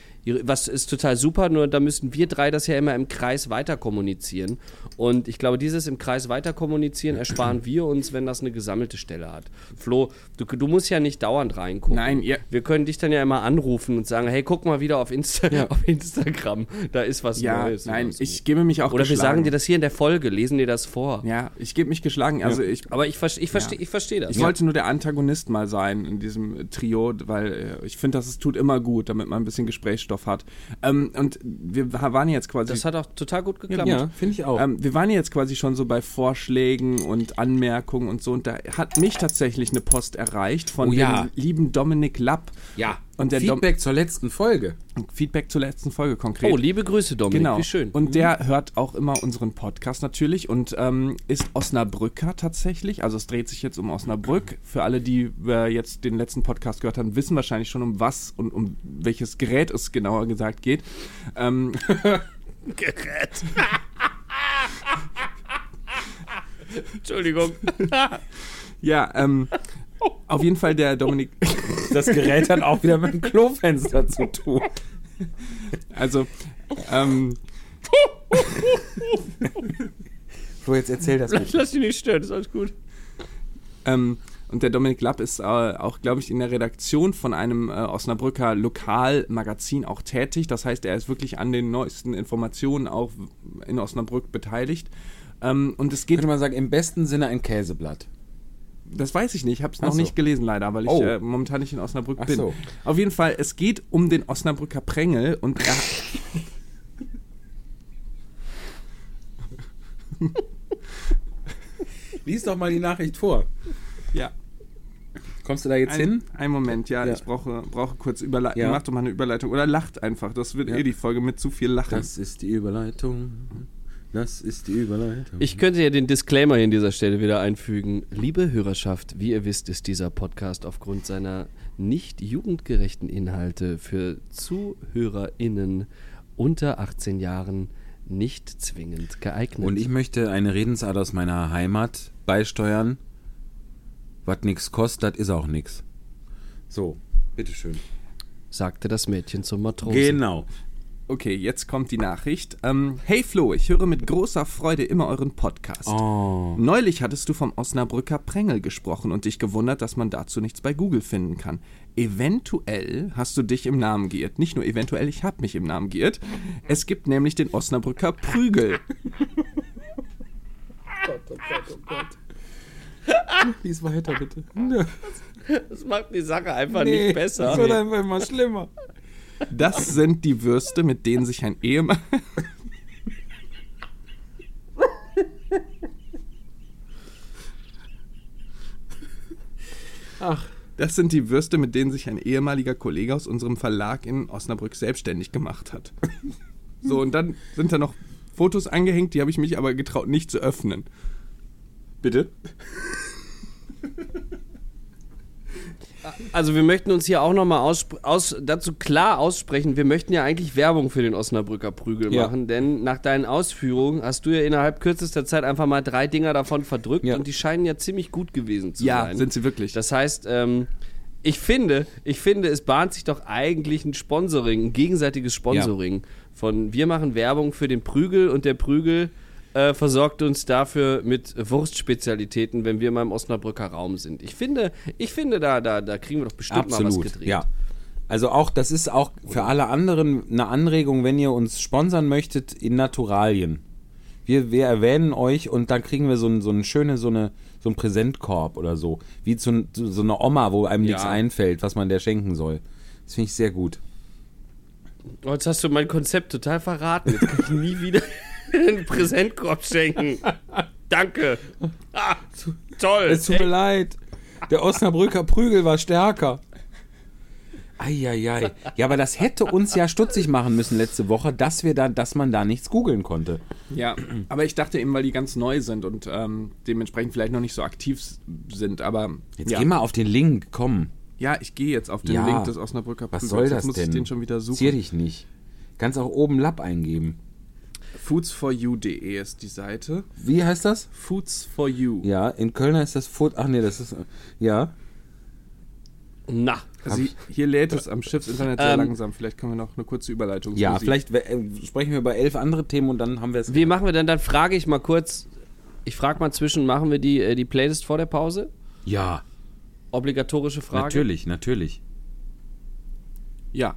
was ist total super, nur da müssen wir drei das ja immer im Kreis weiter kommunizieren. Und ich glaube, dieses im Kreis weiter kommunizieren ersparen wir uns, wenn das eine gesammelte Stelle hat. Flo, du, du musst ja nicht dauernd reingucken. Nein, ihr- Wir können dich dann ja immer anrufen und sagen, hey, guck mal wieder auf, Insta *laughs* auf Instagram, da ist was ja, Neues. nein, so. ich gebe mich auch Oder wir geschlagen. sagen dir das hier in der Folge, lesen dir das vor. Ja, ich gebe mich geschlagen. Also ich, Aber ich, verste- ich verstehe ich versteh das. ich wollte nur der Antagonist mal sein in diesem Trio, weil äh, ich finde, dass es tut immer gut, damit man ein bisschen Gesprächsstoff hat. Ähm, und wir waren jetzt quasi. das hat auch total gut geklappt. Ja, finde ich auch. Ähm, wir waren jetzt quasi schon so bei Vorschlägen und Anmerkungen und so. Und da hat mich tatsächlich eine Post erreicht von Oh ja. dem lieben Dominik Lapp. ja. Und der Dom- Feedback zur letzten Folge. Feedback zur letzten Folge konkret. Oh, liebe Grüße, Dominik, Genau. wie schön. Und der hört auch immer unseren Podcast natürlich und ähm, ist Osnabrücker tatsächlich. Also es dreht sich jetzt um Osnabrück. Für alle, die äh, jetzt den letzten Podcast gehört haben, wissen wahrscheinlich schon, um was und um welches Gerät es genauer gesagt geht. Ähm, *laughs* Gerät. *laughs* Entschuldigung. *laughs* ja, ähm, auf jeden Fall der Dominik. Das Gerät hat auch wieder mit dem Klofenster zu tun. Also, ähm, Flo, jetzt erzähl das Lass, lass dich nicht stören, ist alles gut. Ähm, und der Dominik Lapp ist äh, auch, glaube ich, in der Redaktion von einem äh, Osnabrücker Lokalmagazin auch tätig. Das heißt, er ist wirklich an den neuesten Informationen auch in Osnabrück beteiligt. Ähm, und es geht, Könnte man sagen, im besten Sinne ein Käseblatt. Das weiß ich nicht, ich habe es noch so. nicht gelesen leider, weil ich Oh. äh, momentan nicht in Osnabrück Ach bin. so. Auf jeden Fall, es geht um den Osnabrücker Prängel und er, *laughs* Lies doch mal die Nachricht vor. ja, Kommst du da jetzt ein, hin? ein Moment, ja, Ja. ich brauche, brauche kurz Überleitung. Ja. Mach doch mal eine Überleitung oder lacht einfach, das wird Ja. eh die Folge mit zu viel Lachen. Das ist die Überleitung. Das ist die Überleitung. Ich könnte ja den Disclaimer hier an dieser Stelle wieder einfügen. Liebe Hörerschaft, wie ihr wisst, ist dieser Podcast aufgrund seiner nicht jugendgerechten Inhalte für ZuhörerInnen unter 18 Jahren nicht zwingend geeignet. Und ich möchte eine Redensart aus meiner Heimat beisteuern. Was nix kostet, das ist auch nix. So, bitteschön. sagte das Mädchen zum Matrosen. Genau. Okay, jetzt kommt die Nachricht. Ähm, hey Flo, ich höre mit großer Freude immer euren Podcast. Oh. Neulich hattest du vom Osnabrücker Prängel gesprochen und dich gewundert, dass man dazu nichts bei Google finden kann. Eventuell hast du dich im Namen geirrt. Nicht nur eventuell, ich habe mich im Namen geirrt. Es gibt nämlich den Osnabrücker Prügel. *laughs* Lies weiter, bitte. Das macht die Sache einfach nicht besser. einfach immer schlimmer. Das sind die Würste, mit denen sich ein Ehemann. Ach. Das sind die Würste, mit denen sich ein ehemaliger Kollege aus unserem Verlag in Osnabrück selbstständig gemacht hat. So, und dann sind da noch Fotos angehängt, die habe ich mich aber getraut, nicht zu öffnen. Bitte? Also wir möchten uns hier auch nochmal aus, aus, dazu klar aussprechen, wir möchten ja eigentlich Werbung für den Osnabrücker Prügel Ja. machen, denn nach deinen Ausführungen hast du ja innerhalb kürzester Zeit einfach mal drei Dinger davon verdrückt Ja. und die scheinen ja ziemlich gut gewesen zu Ja, sein. sind sie wirklich. Das heißt, ähm, ich finde, ich finde, es bahnt sich doch eigentlich ein Sponsoring, ein gegenseitiges Sponsoring von wir machen Werbung für den Prügel und der Prügel äh, versorgt uns dafür mit Wurstspezialitäten, wenn wir mal im Osnabrücker Raum sind. Ich finde, ich finde, da, da, da kriegen wir doch bestimmt mal was Absolut, gedreht. ja. Also auch, das ist auch für alle anderen eine Anregung, wenn ihr uns sponsern möchtet in Naturalien. Wir, wir erwähnen euch und dann kriegen wir so, ein, so eine schöne, so eine, so ein Präsentkorb oder so. Wie zu, so eine Oma, wo einem nichts Ja. einfällt, was man der schenken soll. Das finde ich sehr gut. Oh, jetzt hast du mein Konzept total verraten. Jetzt kann ich nie wieder *laughs* einen Präsentkorb schenken. Danke. Ah, toll. Es tut mir leid. Der Osnabrücker Prügel war stärker. Eieiei. Ja, aber das hätte uns ja stutzig machen müssen letzte Woche, dass wir da, dass man da nichts googeln konnte. Ja, aber ich dachte eben, weil die ganz neu sind und ähm, dementsprechend vielleicht noch nicht so aktiv sind, aber Jetzt ja. geh mal auf den Link, komm. ja, ich gehe jetzt auf den Ja. Link des Osnabrücker Was Prügels. soll Jetzt das muss denn? ich den schon wieder Zier suchen. dich nicht. Kannst auch oben Lab eingeben. Foods4you.de ist die Seite. Wie heißt das? Foods for You. Ja, in Köln heißt das Food. Ach nee, das ist. Ja. Na, Also hi- hier lädt es am Schiffsinternet sehr Ähm, langsam. Vielleicht können wir noch eine kurze Überleitung Ja, vielleicht äh, sprechen wir über elf andere Themen und dann haben wir es. Wie machen wir denn? Dann frage ich mal kurz. Ich frage mal zwischen, machen wir die, äh, die Playlist vor der Pause? Ja, Obligatorische Frage. natürlich, natürlich. Ja.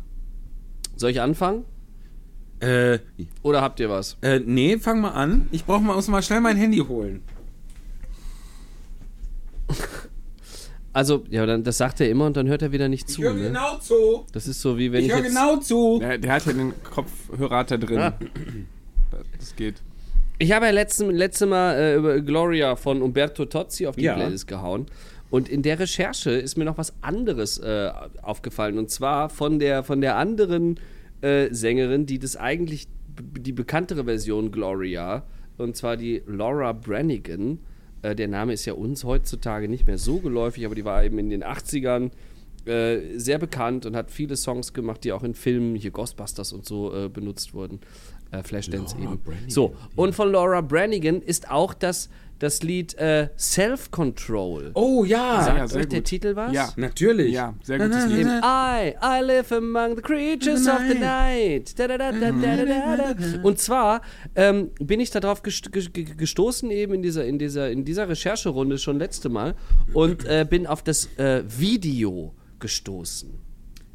Soll ich anfangen? Äh, Oder habt ihr was? äh, nee, fang mal an. Ich brauche mal, muss mal schnell mein Handy holen. Also, ja, dann, das sagt er immer und dann hört er wieder nicht zu. Ne? genau zu. Das ist so wie wenn ich, Ich höre jetzt. genau zu. Der, der hat ja den Kopfhörer hat er drin. Ah. Das geht. Ich habe ja letzte, letzte Mal äh, über Gloria von Umberto Tozzi auf die Ja. Playlist gehauen. Und in der Recherche ist mir noch was anderes äh, aufgefallen. Und zwar von der, von der anderen äh, Sängerin, die das eigentlich die bekanntere Version Gloria, und zwar die Laura Branigan. Äh, der Name ist ja uns heutzutage nicht mehr so geläufig, aber die war eben in den 80ern äh, sehr bekannt und hat viele Songs gemacht, die auch in Filmen, hier Ghostbusters und so, äh, benutzt wurden. Äh, Flashdance eben. so, und von Laura Branigan ist auch das, das Lied äh, Self-Control. Oh ja. Sagt ja, sehr euch der gut. Titel was? Ja. Natürlich. Ja, sehr gutes Lied. I, I live among the creatures of the night. Da, da, da, da, da, da, da, da. Und zwar ähm, bin ich darauf gest ge- ge- gestoßen eben in dieser, in dieser, in dieser Rechercherunde schon letzte Mal und äh, bin auf das äh, Video gestoßen.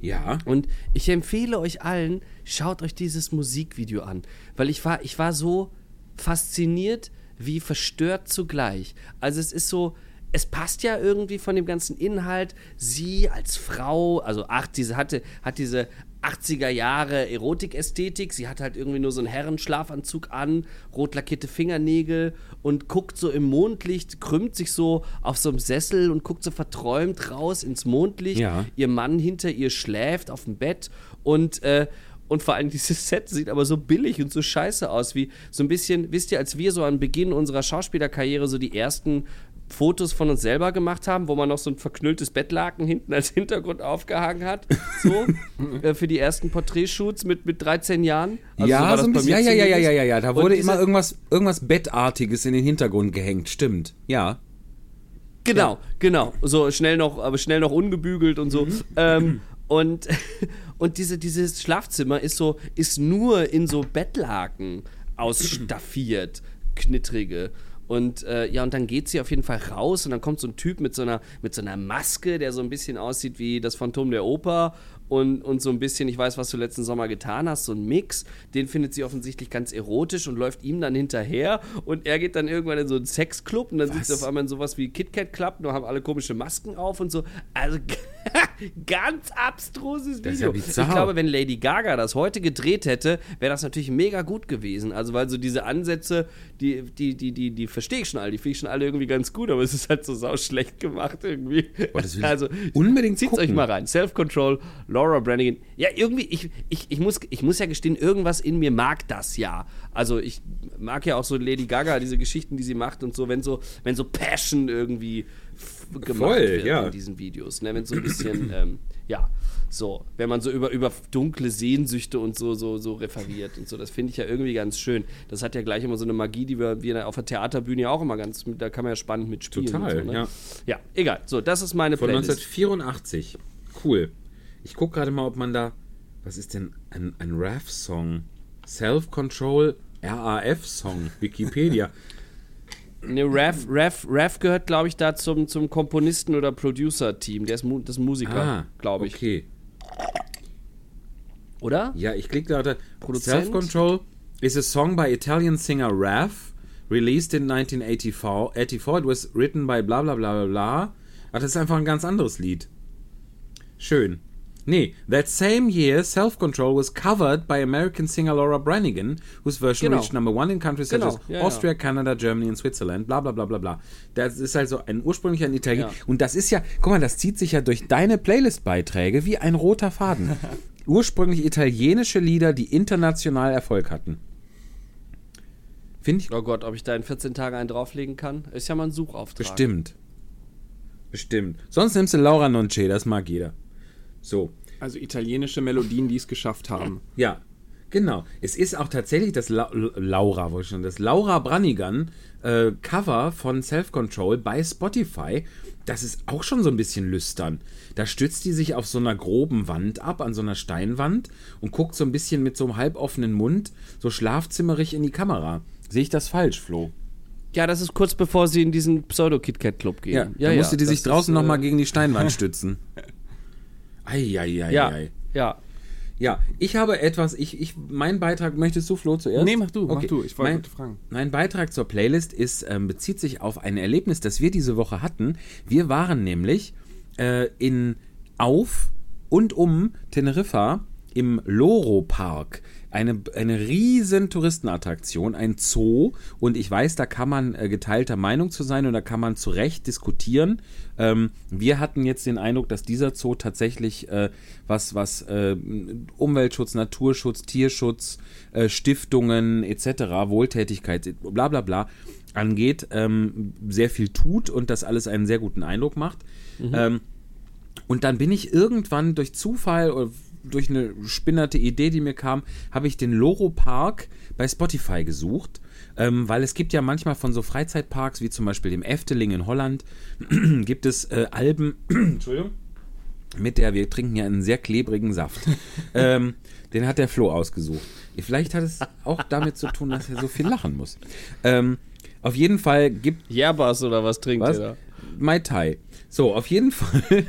Ja. Und ich empfehle euch allen, schaut euch dieses Musikvideo an, weil ich war, ich war so fasziniert wie verstört zugleich. Also es ist so, es passt ja irgendwie von dem ganzen Inhalt. Sie als Frau, also ach, diese hatte, hat diese 80er Jahre Erotik-Ästhetik. Sie hat halt irgendwie nur so einen Herrenschlafanzug an, rot lackierte Fingernägel und guckt so im Mondlicht, krümmt sich so auf so einem Sessel und guckt so verträumt raus ins Mondlicht. Ja. Ihr Mann hinter ihr schläft auf dem Bett und äh, und vor allem *laughs* dieses Set sieht aber so billig und so scheiße aus, wie so ein bisschen, wisst ihr, als wir so am Beginn unserer Schauspielerkarriere so die ersten Fotos von uns selber gemacht haben, wo man noch so ein verknülltes Bettlaken hinten als Hintergrund aufgehangen hat, so, *laughs* äh, für die ersten Porträtshoots mit, mit 13 Jahren. Also ja, das so ein bisschen. Ja, ja, ja, ja, ja, ja, ja. Da wurde immer irgendwas, irgendwas Bettartiges in den Hintergrund gehängt. Stimmt. Ja. Genau, genau. So schnell noch, aber schnell noch ungebügelt und so. Ähm, und *laughs* und diese, dieses Schlafzimmer ist so, ist nur in so Bettlaken ausstaffiert, knittrige. Und äh, ja, und dann geht sie auf jeden Fall raus und dann kommt so ein Typ mit so einer, mit so einer Maske, der so ein bisschen aussieht wie das Phantom der Oper und, und so ein bisschen, ich weiß, was du letzten Sommer getan hast, so ein Mix. Den findet sie offensichtlich ganz erotisch und läuft ihm dann hinterher und er geht dann irgendwann in so einen Sexclub und dann sitzt er auf einmal in sowas wie KitKat Club, nur haben alle komische Masken auf und so. Also *laughs* ganz abstruses Video. Ja. Ich glaube, wenn Lady Gaga das heute gedreht hätte, wäre das natürlich mega gut gewesen. Also, weil so diese Ansätze, die, die, die, die, die verstehe ich schon alle, die finde ich schon alle irgendwie ganz gut, aber es ist halt so sau schlecht gemacht irgendwie. ich also, unbedingt zieht's euch mal rein. Self-Control, Laura Branigan. Ja, irgendwie, ich, ich, ich, muss, ich muss ja gestehen, irgendwas in mir mag das ja. Also ich mag ja auch so Lady Gaga, diese Geschichten, die sie macht und so, wenn so, wenn so Passion irgendwie gemacht Voll, wird ja. in diesen Videos. Ne? Wenn so ein bisschen, ähm, ja, so, wenn man so über, über dunkle Sehnsüchte und so, so, so referiert und so. Das finde ich ja irgendwie ganz schön. Das hat ja gleich immer so eine Magie, die wir, wir auf der Theaterbühne ja auch immer ganz, da kann man ja spannend mitspielen. Total, so, ne? ja. Ja, egal. So, das ist meine Von Playlist. 1984. Cool. Ich gucke gerade mal, ob man da. Was ist denn ein, ein RAF-Song? Self-Control RAF-Song. Wikipedia. *laughs* Ne, Raf, Raf, Raf gehört, glaube ich, da zum, zum Komponisten- oder Producer-Team. Der ist, Mu das Musiker, ah, glaube ich. Okay. Oder? Ja, ich klicke gerade. Produzent? Self-Control is a song by Italian singer Raf, released in 1984. 84. It was written by bla bla bla bla bla. Ach, das ist einfach ein ganz anderes Lied. Schön. Nee, that same year, Self-Control was covered by American singer Laura Branigan, whose version Genau. reached number one in countries such Genau, as ja, ja. Austria, Canada, Germany and Switzerland, bla bla bla bla bla. Das ist also ein ursprünglich ein Italiener. Ja. Und das ist ja, guck mal, das zieht sich ja durch deine Playlist-Beiträge wie ein roter Faden. *laughs* ursprünglich italienische Lieder, die international Erfolg hatten. Finde ich Oh Gott, ob ich da in 14 Tagen einen drauflegen kann? Ist ja mal ein Suchauftrag. bestimmt. Bestimmt. Sonst nimmst du Laura Nonce, das mag jeder. So. Also italienische Melodien, die es geschafft haben. Ja, genau. Es ist auch tatsächlich das La Laura, wollte ich schon, das Laura Branigan äh, Cover von Self Control bei Spotify. Das ist auch schon so ein bisschen lüstern. Da stützt die sich auf so einer groben Wand ab, an so einer Steinwand und guckt so ein bisschen mit so einem halboffenen Mund, so schlafzimmerig in die Kamera. Sehe ich das falsch, Flo? Ja, das ist kurz bevor sie in diesen Pseudo-KitKat-Club gehen. da musste die sich draußen ist, nochmal äh, gegen die Steinwand *laughs* stützen. Eieieiei. Ja, ja. Ja, ich habe etwas, ich, ich, mein Beitrag, möchtest du, Flo, zuerst? Nee, mach du, mach Okay. du. Ich wollte mein, fragen. Mein Beitrag zur Playlist ist, ähm, bezieht sich auf ein Erlebnis, das wir diese Woche hatten. Wir waren nämlich äh, in, auf und um Teneriffa im Loro Park. Eine, eine riesen Touristenattraktion, ein Zoo. Und ich weiß, da kann man äh, geteilter Meinung zu sein und da kann man zu Recht diskutieren. Ähm, wir hatten jetzt den Eindruck, dass dieser Zoo tatsächlich äh, was, was äh, Umweltschutz, Naturschutz, Tierschutz, äh, Stiftungen etc., Wohltätigkeit, bla bla bla angeht, ähm, sehr viel tut und das alles einen sehr guten Eindruck macht. Ähm, und dann bin ich irgendwann durch Zufall oder durch eine spinnerte Idee, die mir kam, habe ich den Loro Park bei Spotify gesucht. Ähm, weil es gibt ja manchmal von so Freizeitparks, wie zum Beispiel dem Efteling in Holland, *clears throat* gibt es äh, Alben, *clears throat* Entschuldigung, mit der wir trinken ja einen sehr klebrigen Saft. *laughs* ähm, den hat der Flo ausgesucht. Vielleicht hat es auch damit zu tun, dass er so viel lachen muss. Ähm, auf jeden Fall gibt Yerbas oder was trinkt was? ihr da? Mai Tai. So, auf jeden Fall.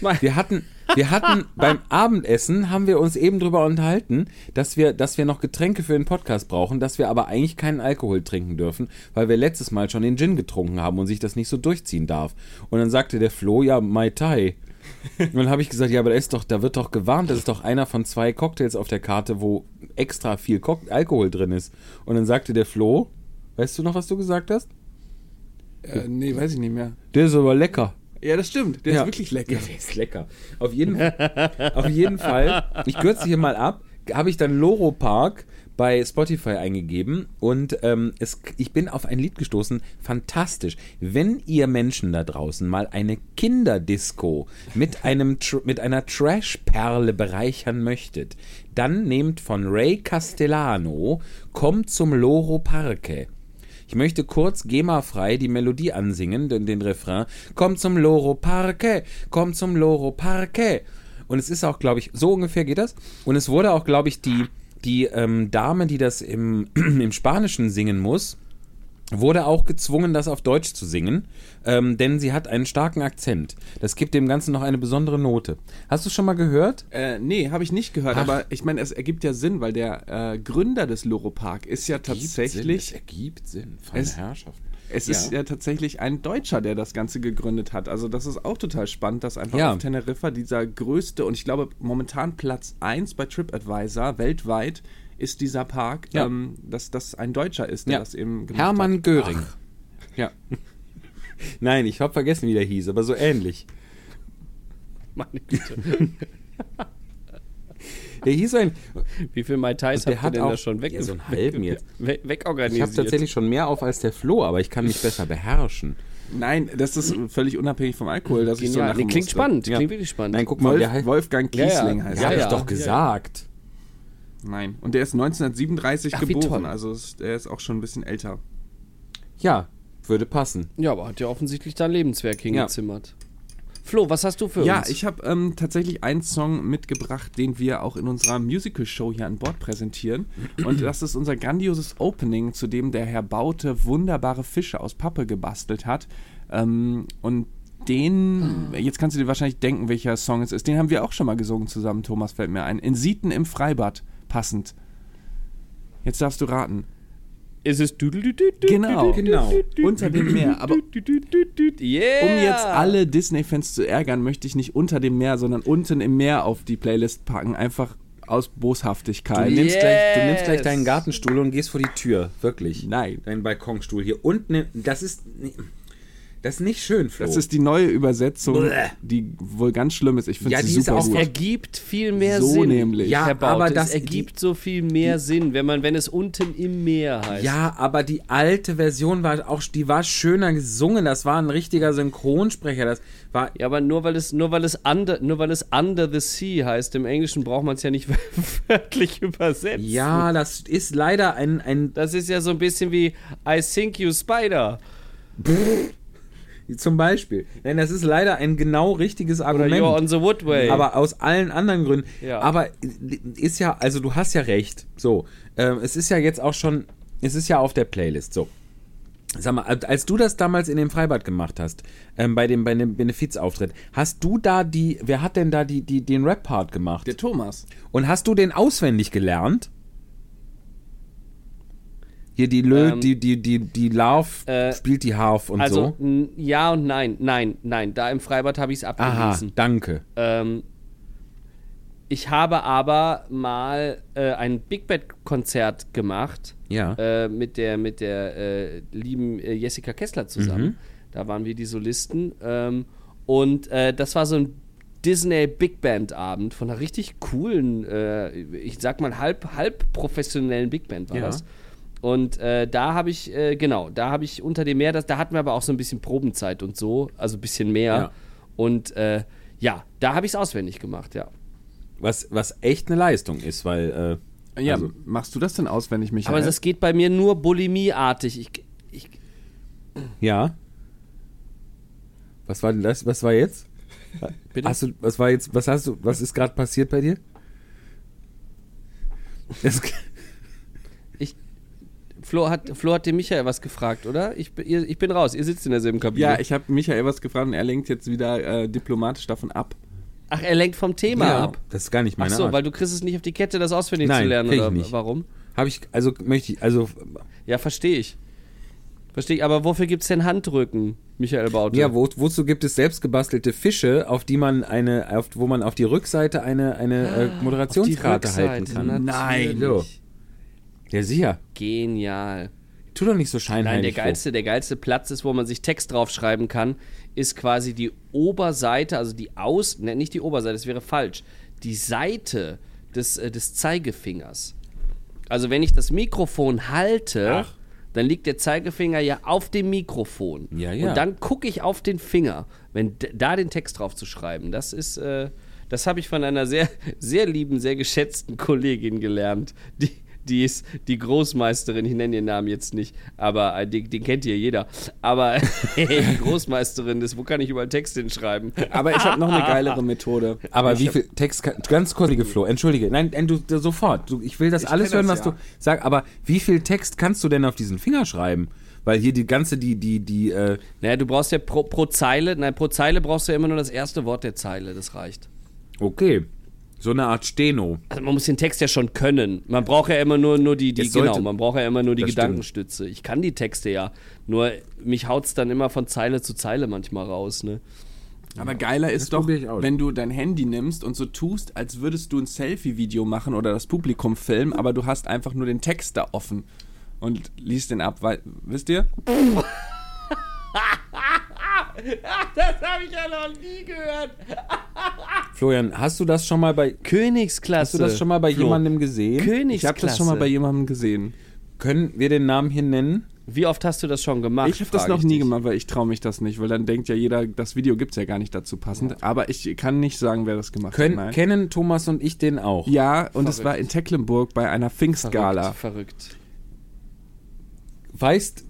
Mai- Wir hatten, wir hatten beim Abendessen haben wir uns eben drüber unterhalten, dass wir, dass wir noch Getränke für den Podcast brauchen, dass wir aber eigentlich keinen Alkohol trinken dürfen, weil wir letztes Mal schon den Gin getrunken haben und sich das nicht so durchziehen darf. Und dann sagte der Flo, ja, Mai Tai. Und dann habe ich gesagt, ja, aber da ist doch, da wird doch gewarnt, das ist doch einer von zwei Cocktails auf der Karte, wo extra viel Cock Alkohol drin ist. Und dann sagte der Flo, weißt du noch, was du gesagt hast? Äh, nee, weiß ich nicht mehr. Der ist aber lecker. Ja, das stimmt. Der Ja. ist wirklich lecker. Ja, der ist lecker. Auf jeden, auf jeden Fall, ich kürze hier mal ab, habe ich dann Loro Park bei Spotify eingegeben und ähm, es, ich bin auf ein Lied gestoßen, fantastisch. Wenn ihr Menschen da draußen mal eine Kinderdisco mit, einem, mit einer Trash-Perle bereichern möchtet, dann nehmt von Ray Castellano Kommt zum Loro Parke. Ich möchte kurz GEMA-frei die Melodie ansingen, den, den Refrain. Komm zum Loro Parque, komm zum Loro Parque. Und es ist auch, glaube ich, so ungefähr geht das. Und es wurde auch, glaube ich, die, die ähm, Dame, die das im, *clears throat* im Spanischen singen muss, wurde auch gezwungen, das auf Deutsch zu singen, ähm, denn sie hat einen starken Akzent. Das gibt dem Ganzen noch eine besondere Note. Hast du schon mal gehört? Äh, nee, habe ich nicht gehört, Ach. aber ich meine, es ergibt ja Sinn, weil der äh, Gründer des Loro Park ist ja Sinn, es tatsächlich, ergibt Sinn. Feine Es- Herrschaft. es Ja. ist ja tatsächlich ein Deutscher, der das Ganze gegründet hat. Also das ist auch total spannend, dass einfach Ja. auf Teneriffa dieser größte und ich glaube momentan Platz 1 bei TripAdvisor weltweit ist dieser Park, Ja. ähm, dass das ein Deutscher ist, der Ja. das eben gemacht Hermann hat. Göring. Ja. *laughs* Nein, ich habe vergessen, wie der hieß, aber so ähnlich. Meine *laughs* Güte. Der hieß ein. Wie viel Mai Tais habt ihr hat denn auch- da schon weg, Ja, so einen halben *laughs* jetzt. weg, Ich wegorganisiert? habe tatsächlich schon mehr auf als der Flo, aber ich kann mich besser beherrschen. Nein, das ist völlig unabhängig vom Alkohol, dass ich so Genial. lachen Nee, klingt musste. spannend, Ja. klingt wirklich spannend. Nein, guck mal, Wolf, der heißt. Wolfgang Ja, ja. Kiesling heißt Ja, Ja, hab er. ich ja. doch gesagt. Nein. Und der ist 1937 Ach, geboren, also ist, der ist auch schon ein bisschen älter. Ja, würde passen. Ja, aber hat ja offensichtlich dein Lebenswerk hingezimmert. Flo, was hast du für Ja, uns? ich habe ähm, tatsächlich einen Song mitgebracht, den wir auch in unserer Musical-Show hier an Bord präsentieren. Und das ist unser grandioses Opening, zu dem der Herr Baute wunderbare Fische aus Pappe gebastelt hat. Ähm, und den, jetzt kannst du dir wahrscheinlich denken, welcher Song es ist. Den haben wir auch schon mal gesungen zusammen, Thomas, fällt mir ein. In Sieten im Freibad, passend. Jetzt darfst du raten. Ist es Genau. Genau. Unter dem Meer. Aber Yeah. Um jetzt alle Disney-Fans zu ärgern, möchte ich nicht unter dem Meer, sondern unten im Meer auf die Playlist packen. Einfach aus Du Boshaftigkeit. nimmst, gleich, du Yes. nimmst gleich deinen Gartenstuhl und gehst vor die Tür. Wirklich. Nein. Deinen Balkonstuhl hier. Und ne, das ist. Das ist nicht schön, Flo. Das ist die neue Übersetzung, Bäh. die wohl ganz schlimm ist. Ich finde Ja, sie die ist super auch gut. ergibt viel mehr So Sinn. nämlich. Ja, Herr aber das- es ergibt so viel mehr Sinn, wenn man, wenn es unten im Meer heißt. Ja, aber die alte Version war auch, die war schöner gesungen. Das war ein richtiger Synchronsprecher. Das war. Ja, aber nur weil es nur weil es under nur weil es under the sea heißt, im Englischen braucht man es ja nicht *laughs* wörtlich übersetzen. Ja, das ist leider ein, ein Das ist ja so ein bisschen wie I think you spider. Zum Beispiel. Nein, das ist leider ein genau richtiges Oder Argument. you're on the woodway. Aber aus allen anderen Gründen. Ja. Aber ist ja, also du hast ja recht. So, ähm, es ist ja jetzt auch schon, es ist ja auf der Playlist. So. Sag mal, als du das damals in dem Freibad gemacht hast, ähm, bei dem, bei dem Benefizauftritt, hast du da die, wer hat denn da die, die, den Rap-Part gemacht? Der Thomas. Und hast du den auswendig gelernt? Hier die Lö, Ähm, die, die, die, die Larv äh, spielt die Harf und also so. ja und nein, nein, nein. Da im Freibad habe ich es Aha, abgelesen. danke. Ähm, ich habe aber mal äh, ein Big Band Konzert gemacht Ja. äh, mit der mit der äh, lieben äh, Jessica Kessler zusammen. Mhm. Da waren wir die Solisten ähm, und äh, das war so ein Disney Big Band Abend von einer richtig coolen, äh, ich sag mal halb halb professionellen Big Band war Ja. das. Und äh, da habe ich, äh, genau, da habe ich unter dem Meer, das, da hatten wir aber auch so ein bisschen Probenzeit und so, also ein bisschen mehr. Ja. Und äh, ja, da habe ich es auswendig gemacht, ja. Was, was echt eine Leistung ist, weil. Äh, Ja, Also- machst du das denn auswendig, Michael? Aber das geht bei mir nur bulimieartig. Ich, ich, Ja. Was war denn das? Was war jetzt? bitte? Hast du, was war jetzt, was hast du, was ist gerade passiert bei dir? Es, ich, Flo, hat, Flo hat dem Michael was gefragt, oder? Ich, bin- ihr, ich bin raus, ihr sitzt in derselben Kabine. ja, ich habe Michael was gefragt und er lenkt jetzt wieder äh, diplomatisch davon ab. Ach, er lenkt vom Thema ja, ab. das ist gar nicht Ach meine so, Art. weil du kriegst es nicht auf die Kette, das auswendig Nein, zu lernen, krieg ich oder nicht. warum? Habe ich, also möchte ich, also, Ja, verstehe ich. Verstehe ich, aber wofür gibt es denn Handrücken, Michael Baute? ja, wo, wozu gibt es selbstgebastelte Fische, auf die man eine, auf, wo man auf die Rückseite eine, eine äh, die Moderationskarte halten kann? natürlich. So. Ja, sicher. Genial. Tu doch nicht so Nein, scheinheilig. der geilste, der geilste Platz ist, wo man sich Text draufschreiben kann, ist quasi die Oberseite, also die Aus, ne, nicht die Oberseite, das wäre falsch, die Seite des, äh, des Zeigefingers. Also wenn ich das Mikrofon halte, dann liegt der Zeigefinger ja auf dem Mikrofon. Ja, ja. Und dann gucke ich auf den Finger, wenn da den Text drauf zu schreiben. Das ist, äh, das habe ich von einer sehr, *laughs* sehr lieben, sehr geschätzten Kollegin gelernt. Die, die ist die Großmeisterin, ich nenne ihren Namen jetzt nicht, aber äh, den, den kennt hier jeder. Aber *laughs* *laughs* die Großmeisterin des, wo kann ich überall Text hinschreiben? Aber ich habe noch eine geilere *laughs* Methode. Aber ich wie viel Text, kann, ganz kurz, Flo, entschuldige, nein, nein du, du sofort, du, ich will das Ich alles hören, das was ja. du sagst, aber wie viel Text kannst du denn auf diesen Finger schreiben? Weil hier die ganze, die, die, die, äh, Naja, du brauchst ja pro, pro Zeile, nein, pro Zeile brauchst du ja immer nur das erste Wort der Zeile, das reicht. okay, so eine Art Steno. Also man muss den Text ja schon können. Man braucht ja immer nur, nur die, die Es sollte- genau, man braucht ja immer nur die Das stimmt. Gedankenstütze. Ich kann die Texte ja, nur mich haut's dann immer von Zeile zu Zeile manchmal raus, ne? Aber geiler ist doch, wenn du dein Handy nimmst und so tust, als würdest du ein Selfie-Video machen oder das Publikum filmen, aber du hast einfach nur den Text da offen und liest den ab, weil, wisst ihr? *laughs* das habe ich ja noch nie gehört. Florian, hast du das schon mal bei Königsklasse. hast du das schon mal bei Flo. jemandem gesehen? Ich Königsklasse. habe das schon mal bei jemandem gesehen. Können wir den Namen hier nennen? Wie oft hast du das schon gemacht? Ich habe das noch nie dich. gemacht, weil ich traue mich das nicht, weil dann denkt ja jeder, das Video gibt's ja gar nicht dazu passend. Aber ich kann nicht sagen, wer das gemacht Können, hat. Nein. kennen Thomas und ich den auch? Ja, und es war in Tecklenburg bei einer Pfingstgala. Verrückt, verrückt. Weißt,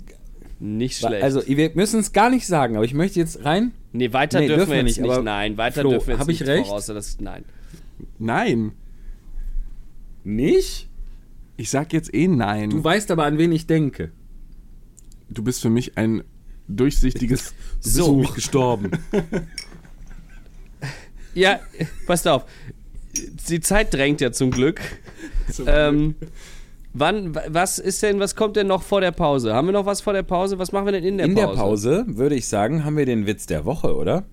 Nicht schlecht. also wir müssen es gar nicht sagen, aber ich möchte jetzt rein. nee, weiter Nee, dürfen, dürfen wir nicht, nicht. aber Nein, weiter Flo, dürfen wir jetzt hab ich nicht recht? voraus. Das, nein. Nein. Nicht? Ich sag jetzt eh nein. Du weißt aber, an wen ich denke. Du bist für mich ein durchsichtiges *laughs* Du bist So. für mich gestorben. *laughs* Ja, passt auf. Die Zeit drängt ja zum Glück. Ähm, wann, wa- was ist denn, was kommt denn noch vor der Pause? Haben wir noch was vor der Pause? Was machen wir denn in der In Pause? der Pause würde ich sagen, haben wir den Witz der Woche, oder?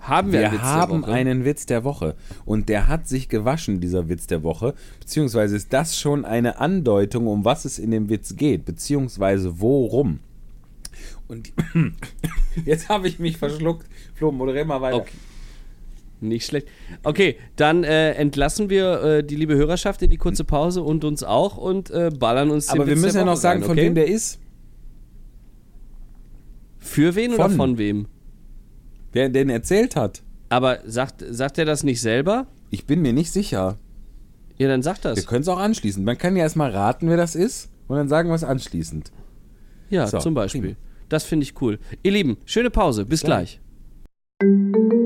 Haben wir, Wir einen Witz der haben Woche? einen Witz der Woche. Und der hat sich gewaschen, dieser Witz der Woche. Beziehungsweise ist das schon eine Andeutung, um was es in dem Witz geht. Beziehungsweise worum. Und *coughs* jetzt habe ich mich verschluckt. Flo, moderier mal weiter. Okay. Nicht schlecht. Okay, dann äh, entlassen wir äh, die liebe Hörerschaft in die kurze Pause und uns auch und äh, ballern uns den Aber wir müssen ja noch sagen, rein, von okay? wem der ist. Für wen oder Von. von wem? Wer den erzählt hat. Aber sagt, sagt er das nicht selber? Ich bin mir nicht sicher. Ja, dann sagt Wir das. können es auch anschließend. Man kann ja erstmal raten, wer das ist. Und dann sagen wir es anschließend. Ja, So, zum Beispiel. prima. Das finde ich cool. Ihr Lieben, schöne Pause. Bis gleich. Der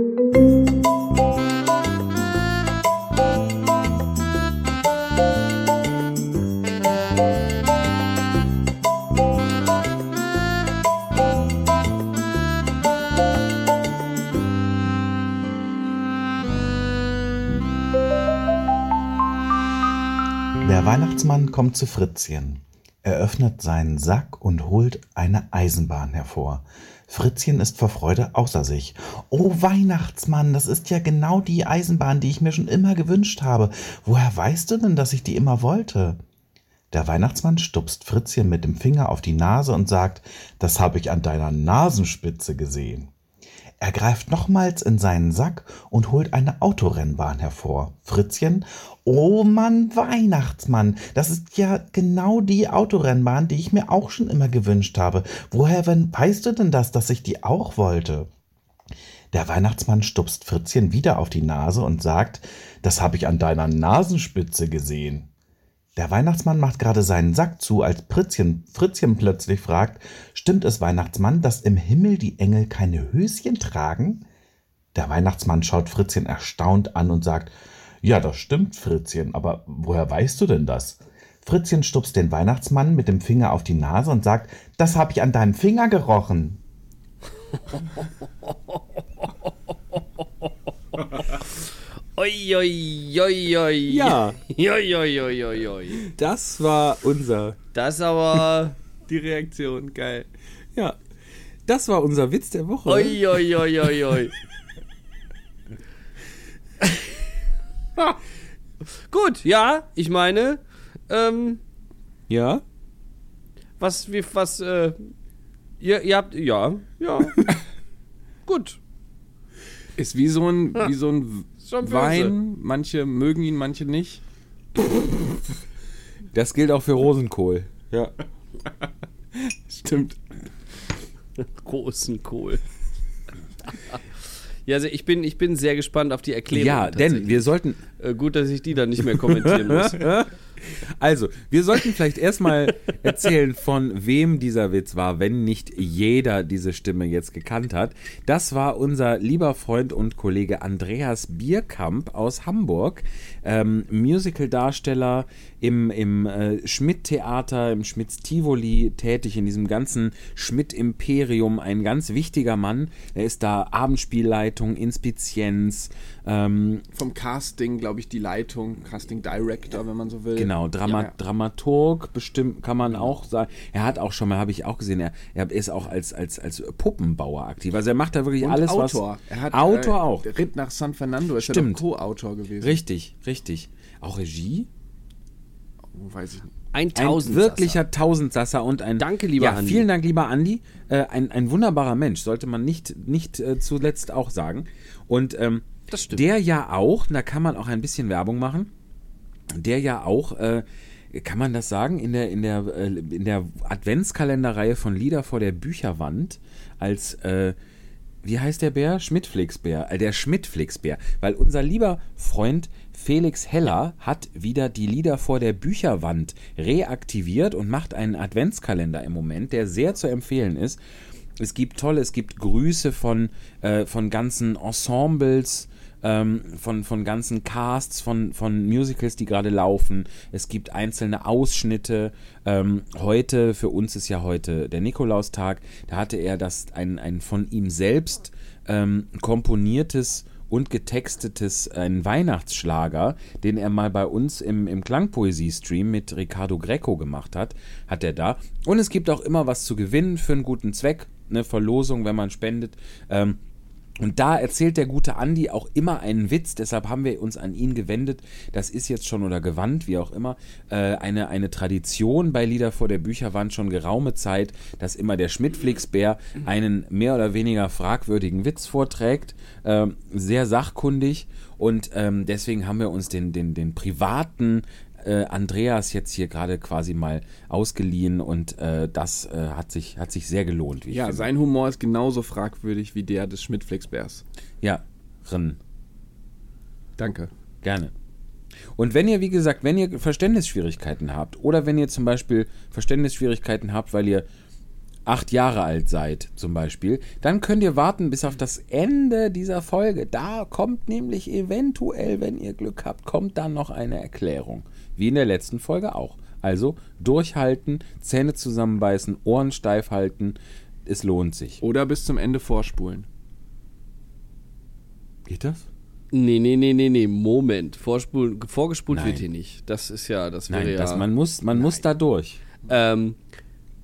kommt zu Fritzchen. Er öffnet seinen Sack und holt eine Eisenbahn hervor. Fritzchen ist vor Freude außer sich. Oh Weihnachtsmann, das ist ja genau die Eisenbahn, die ich mir schon immer gewünscht habe. Woher weißt du denn, dass ich die immer wollte? Der Weihnachtsmann stupst Fritzchen mit dem Finger auf die Nase und sagt, das habe ich an deiner Nasenspitze gesehen. Er greift nochmals in seinen Sack und holt eine Autorennbahn hervor. Fritzchen, oh Mann, Weihnachtsmann, das ist ja genau die Autorennbahn, die ich mir auch schon immer gewünscht habe. Woher wenn, weißt du denn das, dass ich die auch wollte? Der Weihnachtsmann stupst Fritzchen wieder auf die Nase und sagt, das habe ich an deiner Nasenspitze gesehen. Der Weihnachtsmann macht gerade seinen Sack zu, als Fritzchen, Fritzchen plötzlich fragt, stimmt es, Weihnachtsmann, dass im Himmel die Engel keine Höschen tragen? Der Weihnachtsmann schaut Fritzchen erstaunt an und sagt, ja, das stimmt, Fritzchen, aber woher weißt du denn das? Fritzchen stupst den Weihnachtsmann mit dem Finger auf die Nase und sagt, das habe ich an deinem Finger gerochen. Oi, oi, oi, oi. Ja. Oi, oi, oi, oi, oi. Das war unser. Das ist aber. *laughs* Die Reaktion, geil. Ja. Das war unser Witz der Woche. Oi, oi, oi, oi, oi. Gut, ja, ich meine, ähm, Ja. was, wie, was, äh, ihr, ihr habt, ja, ja. *laughs* Gut. Ist wie so ein, wie so ein. Wein. Manche mögen ihn, manche nicht. Das gilt auch für Rosenkohl. Ja. *laughs* Stimmt. *laughs* Großen Kohl. Ja, also ich bin, ich bin sehr gespannt auf die Erklärung. Ja, denn wir sollten. Äh, gut, dass ich die dann nicht mehr kommentieren muss. *laughs* Also, wir sollten vielleicht erstmal erzählen, von wem dieser Witz war, wenn nicht jeder diese Stimme jetzt gekannt hat. Das war unser lieber Freund und Kollege Andreas Bierkamp aus Hamburg, ähm, Musical-Darsteller im, im äh, Schmidt-Theater, im Schmitz-Tivoli tätig, in diesem ganzen Schmidt-Imperium, ein ganz wichtiger Mann. Er ist da Abendspielleitung, Inspizienz, ähm, Vom Casting, glaube ich, die Leitung, Casting Director, wenn man so will. Genau, Drama Ja, ja. Dramaturg bestimmt kann man auch sagen. Er hat auch schon mal, habe ich auch gesehen, er, er ist auch als, als, als Puppenbauer aktiv. Also er macht da wirklich Und alles, Autor. was. Er hat, Autor äh, auch. Ritt nach San Fernando ist Stimmt. doch Co-Autor gewesen. Richtig, richtig. Auch Regie? Oh, weiß ich nicht. Ein Ein wirklicher Tausendsasser und ein. Danke, lieber ja, Andi. Vielen Dank, lieber Andi. Äh, ein, ein wunderbarer Mensch, sollte man nicht, nicht äh, zuletzt auch sagen. Und ähm, Das stimmt. der ja auch, da kann man auch ein bisschen Werbung machen, der ja auch, äh, kann man das sagen, in der, in der, äh, in der Adventskalenderreihe von Lieder vor der Bücherwand als äh, wie heißt der Bär? Schmidtflixbär. Äh, der Schmidtflixbär. Weil unser lieber Freund Felix Heller hat wieder die Lieder vor der Bücherwand reaktiviert und macht einen Adventskalender im Moment, der sehr zu empfehlen ist. Es gibt tolle, es gibt Grüße von, äh, von ganzen Ensembles, ähm, von, von ganzen Casts, von, von Musicals, die gerade laufen. Es gibt einzelne Ausschnitte. Ähm, heute, für uns ist ja heute der Nikolaustag, da hatte er das ein, ein von ihm selbst ähm, komponiertes und getextetes ein Weihnachtsschlager, den er mal bei uns im, im Klangpoesie-Stream mit Ricardo Greco gemacht hat, hat er da. Und es gibt auch immer was zu gewinnen für einen guten Zweck, eine Verlosung, wenn man spendet. Ähm, und da erzählt der gute Andi auch immer einen Witz, deshalb haben wir uns an ihn gewendet. Das ist jetzt schon oder gewandt, wie auch immer, äh, eine, eine Tradition bei Lieder vor der Bücherwand schon geraume Zeit, dass immer der Schmidtflixbär einen mehr oder weniger fragwürdigen Witz vorträgt, ähm, sehr sachkundig. Und ähm, deswegen haben wir uns den, den, den privaten äh, Andreas jetzt hier gerade quasi mal ausgeliehen und äh, das äh, hat, sich, hat sich sehr gelohnt. Ja, finde. sein Humor ist genauso fragwürdig wie der des Schmidtflixbärs. Ja, Rin. Danke. Gerne. Und wenn ihr, wie gesagt, wenn ihr Verständnisschwierigkeiten habt oder wenn ihr zum Beispiel Verständnisschwierigkeiten habt, weil ihr acht Jahre alt seid, zum Beispiel, dann könnt ihr warten bis auf das Ende dieser Folge. Da kommt nämlich eventuell, wenn ihr Glück habt, kommt dann noch eine Erklärung. Wie in der letzten Folge auch. Also durchhalten, Zähne zusammenbeißen, Ohren steif halten. Es lohnt sich. Oder bis zum Ende vorspulen. Geht das? Nee, nee, nee, nee, nee, Moment. Vorspulen, vorgespult Nein. wird hier nicht. Das ist ja, das wäre Nein, ja. das, man muss, man muss da durch. ähm,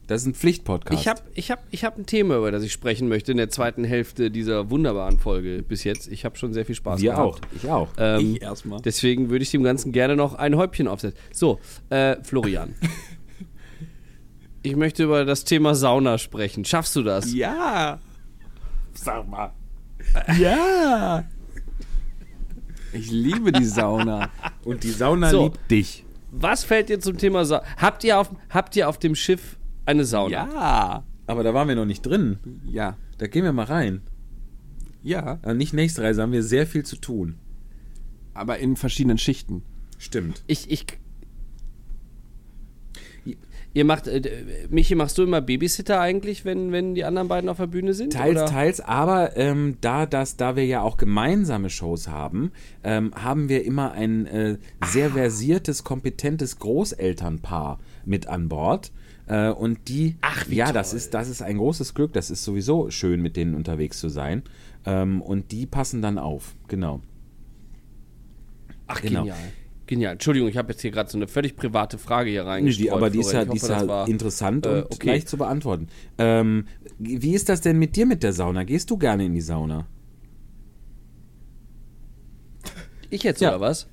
Das ist ein Pflichtpodcast. ich habe ich hab, ich hab ein Thema, über das ich sprechen möchte in der zweiten Hälfte dieser wunderbaren Folge bis jetzt. Ich habe schon sehr viel Spaß Wir auch. gehabt. Ich auch. Ähm, Ich erstmal. Deswegen würde ich dem Ganzen gerne noch ein Häubchen aufsetzen. So, äh, Florian. *laughs* ich möchte über das Thema Sauna sprechen. Schaffst du das? Ja! Sag mal. Ja! Ich liebe die Sauna. Und die Sauna So. liebt dich. Was fällt dir zum Thema Sauna? Habt ihr auf, habt ihr auf dem Schiff eine Sauna? Ja! Aber da waren wir noch nicht drin. Ja. Da gehen wir mal rein. Ja. Aber nicht nächste Reise, haben wir sehr viel zu tun. Aber in verschiedenen Schichten. Stimmt. Ich, ich. Ihr macht, äh, Michi, machst du immer Babysitter eigentlich, wenn, wenn die anderen beiden auf der Bühne sind? Teils, oder? teils, aber ähm, da, das, da wir ja auch gemeinsame Shows haben, ähm, haben wir immer ein äh, sehr versiertes, kompetentes Großelternpaar mit an Bord. Äh, und die, Ach, ja, das ist, das ist ein großes Glück. Das ist sowieso schön, mit denen unterwegs zu sein. Ähm, und die passen dann auf, genau. Ach, genau. genial. Genial. Entschuldigung, ich habe jetzt hier gerade so eine völlig private Frage hier Nee, reingestreut. die, aber die ist ja, Florian. die ist ja war- interessant äh, und okay. leicht zu beantworten. Ähm, wie ist das denn mit dir mit der Sauna? Gehst du gerne in die Sauna? Ich jetzt, Ja. oder was?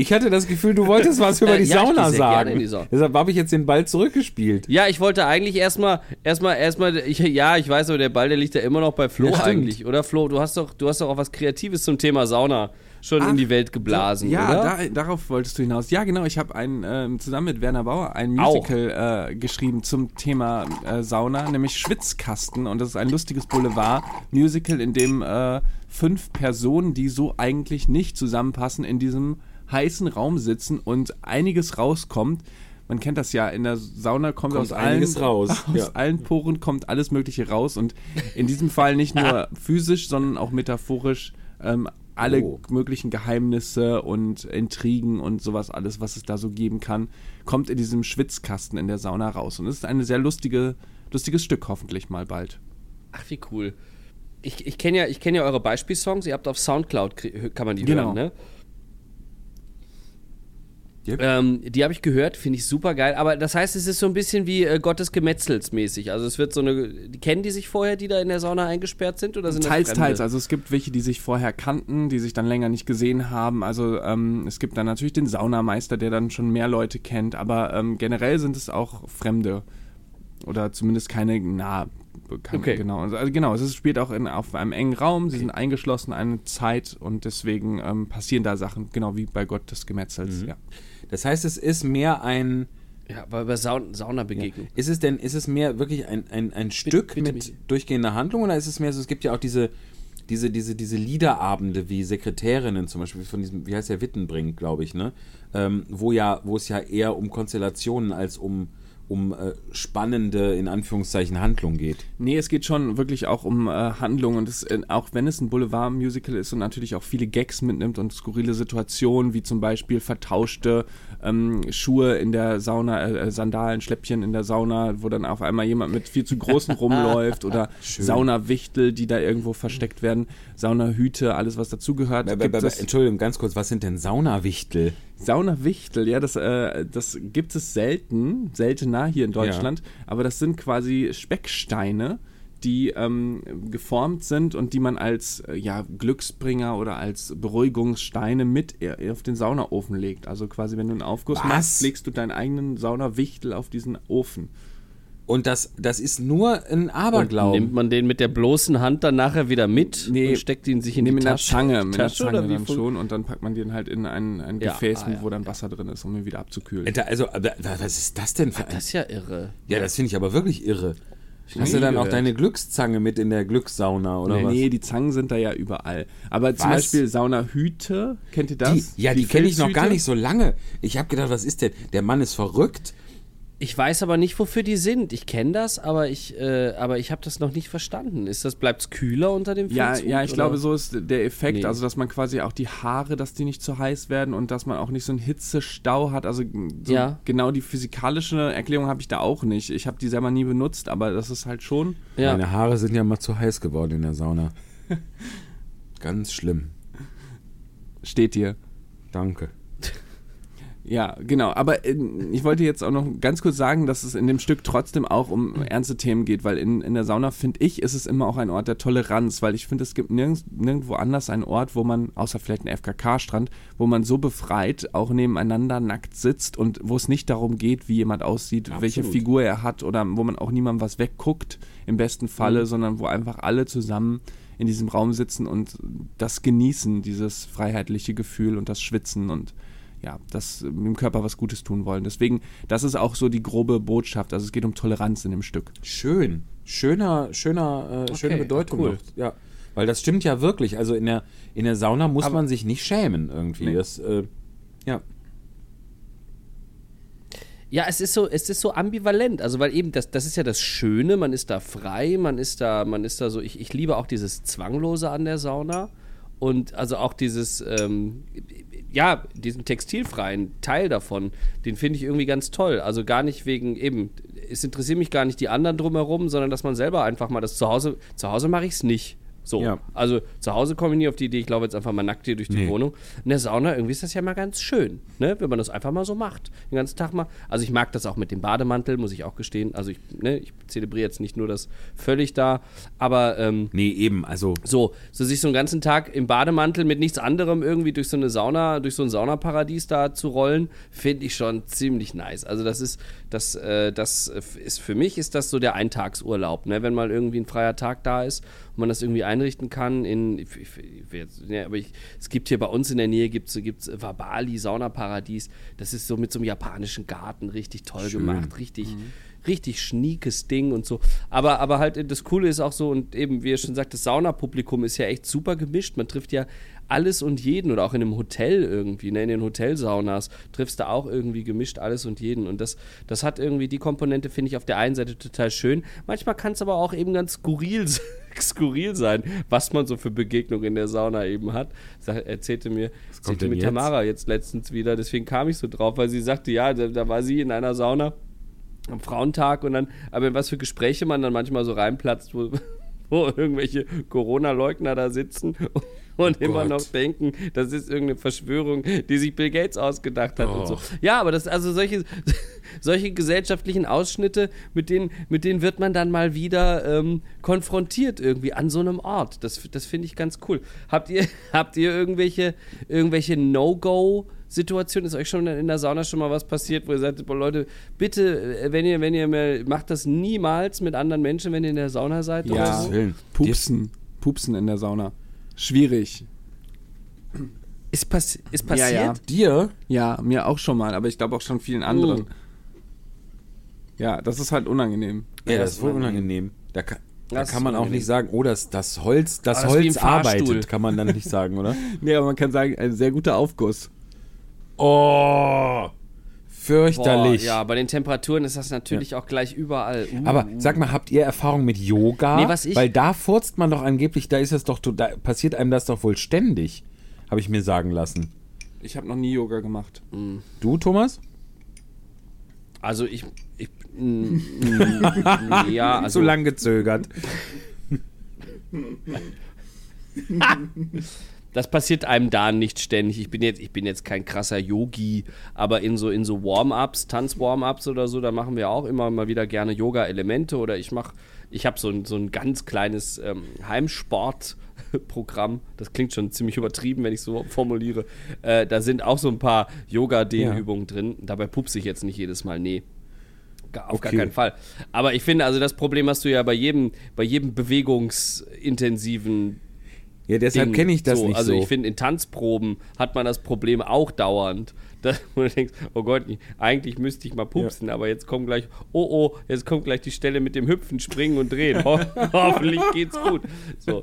Ich hatte das Gefühl, du wolltest was über Äh, die ja, Sauna sagen. in die Sauna. Deshalb habe ich jetzt den Ball zurückgespielt. Ja, ich wollte eigentlich erstmal, erstmal, erstmal, ich, ja, ich weiß, aber der Ball, der liegt ja immer noch bei Flo Ja, eigentlich, oder Flo? Du hast doch, du hast doch auch was Kreatives zum Thema Sauna schon in Ach, die Welt geblasen, ja, oder? Da, darauf wolltest du hinaus. Ja, genau. Ich habe ein, ähm, zusammen mit Werner Bauer ein. Musical äh, geschrieben zum Thema äh, Sauna, nämlich Schwitzkasten. Und das ist ein lustiges Boulevard-Musical, in dem äh, fünf Personen, die so eigentlich nicht zusammenpassen, in diesem heißen Raum sitzen und einiges rauskommt. Man kennt das ja, in der Sauna kommt, Kommt aus, allen, *laughs* raus, aus ja. allen Poren kommt alles Mögliche raus. Und in diesem Fall nicht nur *laughs* physisch, sondern auch metaphorisch ähm, alle Oh. möglichen Geheimnisse und Intrigen und sowas alles, was es da so geben kann, kommt in diesem Schwitzkasten in der Sauna raus. Und es ist ein sehr lustige, lustiges Stück, hoffentlich mal bald. Ach, wie cool. Ich, ich kenne ja, ich kenn ja eure Beispielsongs, ihr habt auf Soundcloud, kann man die Genau. hören, ne? Yep. Ähm, die habe ich gehört, finde ich super geil. Aber das heißt, es ist so ein bisschen wie äh, Gottes Gemetzels mäßig. Also es wird so eine. Kennen die sich vorher, die da in der Sauna eingesperrt sind? Oder sind Teils, teils. Also es gibt welche, die sich vorher kannten, die sich dann länger nicht gesehen haben. Also ähm, es gibt dann natürlich den Saunameister, der dann schon mehr Leute kennt. Aber ähm, generell sind es auch Fremde. Oder zumindest keine nah bekannten. Okay. Genau. Also, also genau, es spielt auch in, auf einem engen Raum. Sie sind eingeschlossen eine Zeit und deswegen ähm, passieren da Sachen, genau wie bei Gott des Gemetzels. Ja. Das heißt, es ist mehr ein. Ja, aber bei Saun Saunabegegnung. Ist es denn, ist es mehr wirklich ein, ein, ein Stück bitte, mit Michi. durchgehender Handlung oder ist es mehr so, es gibt ja auch diese, diese, diese, diese Liederabende wie Sekretärinnen zum Beispiel von diesem, wie heißt der, Wittenbrink, glaube ich, ne? Ähm, wo ja, wo es ja eher um Konstellationen als um, um äh, spannende, in Anführungszeichen, Handlung geht. Nee, es geht schon wirklich auch um äh, Handlung und es, äh, auch wenn es ein Boulevard-Musical ist und natürlich auch viele Gags mitnimmt und skurrile Situationen, wie zum Beispiel vertauschte ähm, Schuhe in der Sauna, äh, äh, Sandalen, Schläppchen in der Sauna, wo dann auf einmal jemand mit viel zu großen *laughs* rumläuft oder Saunawichtel, die da irgendwo versteckt werden, Saunahüte, alles was dazugehört. Entschuldigung, ganz kurz, was sind denn Saunawichtel? Saunawichtel, ja, das, äh, das gibt es selten, seltener hier in Deutschland, aber das sind quasi Specksteine, die ähm, geformt sind und die man als äh, ja, Glücksbringer oder als Beruhigungssteine mit auf den Saunaofen legt. Also quasi, wenn du einen Aufguss Was? machst, legst du deinen eigenen Saunawichtel auf diesen Ofen. Und das, das ist nur ein Und Aberglauben. nimmt man den mit der bloßen Hand dann nachher wieder mit Nee, und steckt ihn sich in Nee, die mit einer Tasche? Zange, *laughs* mit einer Tasche Zange dann schon und dann packt man den halt in ein, ein Ja, Gefäß, ah, ja. wo dann Wasser drin ist, um ihn wieder abzukühlen. Da- Also, was ist das denn für ein... Das ist ja irre. Ja, das finde ich aber wirklich irre. Hast du dann auch deine Glückszange mit in der Glückssauna oder was? Nee, die Zangen sind da ja überall. Aber zum Was? Beispiel Saunahüte, kennt ihr Die, das? ja, die, kenne ich noch gar nicht so lange. Ich habe gedacht, was ist denn? Der Mann ist verrückt. Ich weiß aber nicht, wofür die sind. Ich kenne das, aber ich, äh, aber ich habe das noch nicht verstanden. Ist das, bleibt's kühler unter dem Ja, Filzhut, ja, ich oder? glaube, so ist der Effekt, Nee. also dass man quasi auch die Haare, dass die nicht zu heiß werden und dass man auch nicht so einen Hitzestau hat. Also so Ja. genau die physikalische Erklärung habe ich da auch nicht. Ich habe die selber nie benutzt, aber das ist halt schon. Ja. Meine Haare sind ja mal zu heiß geworden in der Sauna. *laughs* Ganz schlimm. Steht dir. Danke. Ja, genau. Aber äh, ich wollte jetzt auch noch ganz kurz sagen, dass es in dem Stück trotzdem auch um ernste Themen geht, weil in, in der Sauna, finde ich, ist es immer auch ein Ort der Toleranz, weil ich finde, es gibt nirgends, nirgendwo anders einen Ort, wo man, außer vielleicht ein FKK-Strand, wo man so befreit auch nebeneinander nackt sitzt und wo es nicht darum geht, wie jemand aussieht, welche Figur er hat oder wo man auch niemandem was wegguckt, im besten Falle, sondern wo einfach alle zusammen in diesem Raum sitzen und das genießen, dieses freiheitliche Gefühl und das Schwitzen und ja, das äh, dem Körper was Gutes tun wollen. Deswegen, das ist auch so die grobe Botschaft. Also es geht um Toleranz in dem Stück. Schön. Schöner, schöner, äh, schöne Okay, Bedeutung. cool. Ja. Weil das stimmt ja wirklich. Also in der, in der Sauna muss Aber- man sich nicht schämen irgendwie. Nee. Das, äh, ja. Ja, es ist so, es ist so ambivalent. Also, weil eben, das, das ist ja das Schöne, man ist da frei, man ist da, man ist da so, ich, ich liebe auch dieses Zwanglose an der Sauna. Und also auch dieses, ähm, ja, diesen textilfreien Teil davon, den finde ich irgendwie ganz toll. Also gar nicht wegen, eben, es interessieren mich gar nicht die anderen drumherum, sondern dass man selber einfach mal das zu Hause, zu Hause mache ich es nicht. So. Ja. Also zu Hause komme ich nie auf die Idee, ich laufe jetzt einfach mal nackt hier durch die Nee. Wohnung. In der Sauna, irgendwie ist das ja mal ganz schön, ne? wenn man das einfach mal so macht. Den ganzen Tag mal. Also ich mag das auch mit dem Bademantel, muss ich auch gestehen. Also ich, ne, ich zelebriere jetzt nicht nur das völlig da, aber ähm, Nee, eben. Also so, so sich so einen ganzen Tag im Bademantel mit nichts anderem irgendwie durch so eine Sauna, durch so ein Saunaparadies da zu rollen, finde ich schon ziemlich nice. Also das ist, das, äh, das ist für mich ist das so der Eintagsurlaub, ne? Wenn mal irgendwie ein freier Tag da ist man das irgendwie einrichten kann in, ich, ich, jetzt, ja, aber ich, es gibt hier bei uns in der Nähe gibt's, gibt's Wabali Saunaparadies. Das ist so mit so einem japanischen Garten richtig toll gemacht, richtig richtig schniekes Ding und so. Aber, aber halt, das Coole ist auch so, und eben, wie ihr schon sagt, das Saunapublikum ist ja echt super gemischt. Man trifft ja alles und jeden oder auch in einem Hotel irgendwie, ne, in den Hotelsaunas triffst du auch irgendwie gemischt alles und jeden. Und das, das hat irgendwie die Komponente, finde ich, auf der einen Seite total schön. Manchmal kann es aber auch eben ganz skurril, *laughs* skurril sein, was man so für Begegnungen in der Sauna eben hat. Sag, erzählte mir, erzählte mir jetzt? Tamara jetzt letztens wieder, deswegen kam ich so drauf, weil sie sagte, ja, da, da war sie in einer Sauna am Frauentag und dann, aber in was für Gespräche man dann manchmal so reinplatzt, wo, *laughs* wo irgendwelche Corona-Leugner da sitzen und immer Gott. noch denken, das ist irgendeine Verschwörung, die sich Bill Gates ausgedacht hat und so. Ja, aber das also solche *laughs* solche gesellschaftlichen Ausschnitte, mit denen mit denen wird man dann mal wieder ähm, konfrontiert irgendwie an so einem Ort. Das das finde ich ganz cool. Habt ihr *laughs* habt ihr irgendwelche irgendwelche No-Go Situation ist euch schon in der Sauna schon mal was passiert, wo ihr sagt, boah, Leute, bitte, äh, wenn ihr, wenn ihr mehr, macht das niemals mit anderen Menschen, wenn ihr in der Sauna seid oder Ja. so. Willen. Pupsen. Pupsen in der Sauna. Schwierig. Ist, passi ist passiert? Ja, ja. Dir? Ja, mir auch schon mal, aber ich glaube auch schon vielen anderen. Ja, das ist halt unangenehm. Ja, das ist wohl unangenehm. Da kann, da Das kann man auch unangenehm. nicht sagen, oh, das, das Holz, das das wie Holz arbeitet, kann man dann nicht sagen, oder? *laughs* Nee, aber man kann sagen, ein sehr guter Aufguss. Oh, Boah, fürchterlich. ja, bei den Temperaturen ist das natürlich auch gleich überall. Uh. Aber sag mal, habt ihr Erfahrung mit Yoga? Nee, was ich- Weil da furzt man doch angeblich, da ist es doch, da passiert einem das doch wohl ständig, habe ich mir sagen lassen. Ich habe noch nie Yoga gemacht. Du, Thomas? Also ich, ich mm, *laughs* mm, ja, also so lang gezögert. *laughs* das passiert einem da nicht ständig. Ich bin jetzt, ich bin jetzt kein krasser Yogi, aber in so in so Warm-ups, Tanz-Warm-ups oder so, da machen wir auch immer mal wieder gerne Yoga-Elemente oder ich mache, ich habe so ein, so ein ganz kleines ähm, Heimsport-Programm. Das klingt schon ziemlich übertrieben, wenn ich so formuliere. Äh, da sind auch so ein paar Yoga-Dehnübungen drin. Dabei pupse ich jetzt nicht jedes Mal, nee. Gar- Auf gar Okay. keinen Fall. Aber ich finde, also das Problem hast du ja bei jedem, bei jedem bewegungsintensiven Ja, deshalb kenne ich das so, nicht also so. ich finde, in Tanzproben hat man das Problem auch dauernd. *laughs* Dass wo du denkst, oh Gott, eigentlich müsste ich mal pupsen, aber jetzt kommt gleich, oh oh, jetzt kommt gleich die Stelle mit dem Hüpfen, Springen und Drehen. *laughs* Ho hoffentlich geht's gut. So,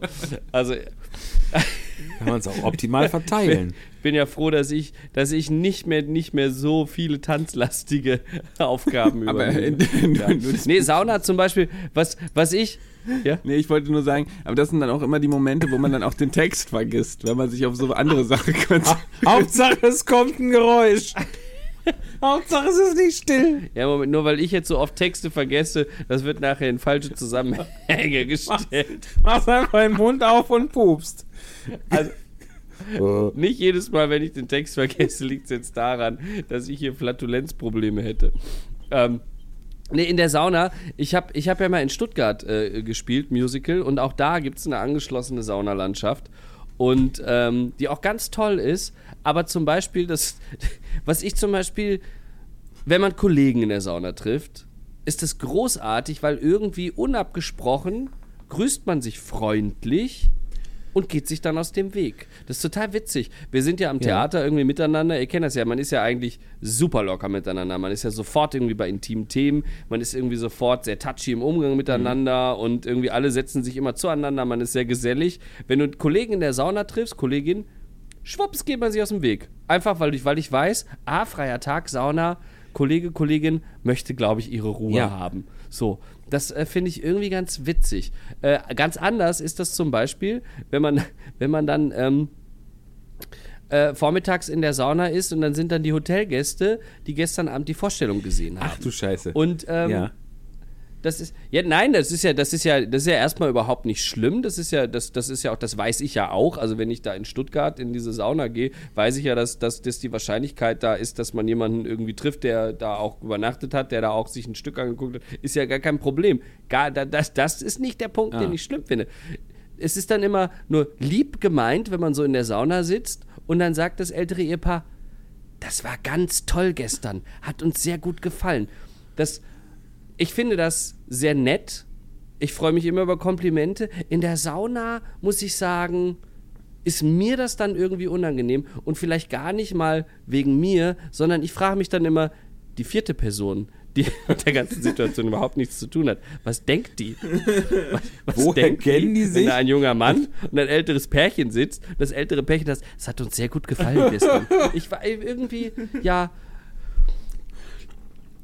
also *laughs* kann man es auch optimal verteilen. ich bin ja froh, dass ich, dass ich nicht mehr, nicht mehr so viele tanzlastige Aufgaben Aber übernehme. in- ja. Nee, Sauna zum Beispiel, was, was ich, ja, Nee, ich wollte nur sagen, aber das sind dann auch immer die Momente, wo man dann auch den Text vergisst, wenn man sich auf so andere Sachen *laughs* konzentriert. Hauptsache, es kommt ein Geräusch. *laughs* Hauptsache, es ist nicht still. Ja, Moment, nur weil ich jetzt so oft Texte vergesse, das wird nachher in falsche Zusammenhänge *laughs* gestellt. Machst einfach den Mund auf und pupst. Also, nicht jedes Mal, wenn ich den Text vergesse, liegt es jetzt daran, dass ich hier Flatulenzprobleme hätte. Ähm, nee, in der Sauna, ich habe ich hab ja mal in Stuttgart äh, gespielt, Musical, und auch da gibt es eine angeschlossene Saunalandschaft. Und ähm, die auch ganz toll ist, aber zum Beispiel, das, *laughs* was ich zum Beispiel, wenn man Kollegen in der Sauna trifft, ist das großartig, weil irgendwie unabgesprochen grüßt man sich freundlich und geht sich dann aus dem Weg. Das ist total witzig. Wir sind ja am Theater irgendwie miteinander. Ihr kennt das ja, man ist ja eigentlich super locker miteinander. Man ist ja sofort irgendwie bei intimen Themen. Man ist irgendwie sofort sehr touchy im Umgang miteinander und irgendwie alle setzen sich immer zueinander. Man ist sehr gesellig. Wenn du Kollegen in der Sauna triffst, Kollegin, schwupps geht man sich aus dem Weg. Einfach, weil ich, weil ich weiß, ah, freier Tag, Sauna, Kollege, Kollegin möchte, glaube ich, ihre Ruhe Ja. haben. So, das äh, finde ich irgendwie ganz witzig. Äh, ganz anders ist das zum Beispiel, wenn man, *laughs* wenn man dann ähm, äh, vormittags in der Sauna ist und dann sind dann die Hotelgäste, die gestern Abend die Vorstellung gesehen haben. Ach du Scheiße. Und ähm, ja. Das ist ja nein, das ist ja das ist ja das ist ja erstmal überhaupt nicht schlimm. Das ist ja das das ist ja auch das weiß ich ja auch. Also wenn ich da in Stuttgart in diese Sauna gehe, weiß ich ja, dass, dass, dass die Wahrscheinlichkeit da ist, dass man jemanden irgendwie trifft, der da auch übernachtet hat, der da auch sich ein Stück angeguckt hat, ist ja gar kein Problem. Gar da, das das ist nicht der Punkt, den ich schlimm finde. Es ist dann immer nur lieb gemeint, wenn man so in der Sauna sitzt und dann sagt das ältere Ehepaar, das war ganz toll gestern, hat uns sehr gut gefallen. Das ich finde das sehr nett. Ich freue mich immer über Komplimente. In der Sauna muss ich sagen, ist mir das dann irgendwie unangenehm und vielleicht gar nicht mal wegen mir, sondern ich frage mich dann immer, die vierte Person, die *laughs* mit der ganzen Situation überhaupt nichts zu tun hat, was denkt die? *laughs* Was, was Woher kennen die Wenn sich? da ein junger Mann und ein älteres Pärchen sitzt, das ältere Pärchen das, das hat uns sehr gut gefallen *laughs* gestern. Ich war irgendwie, ja.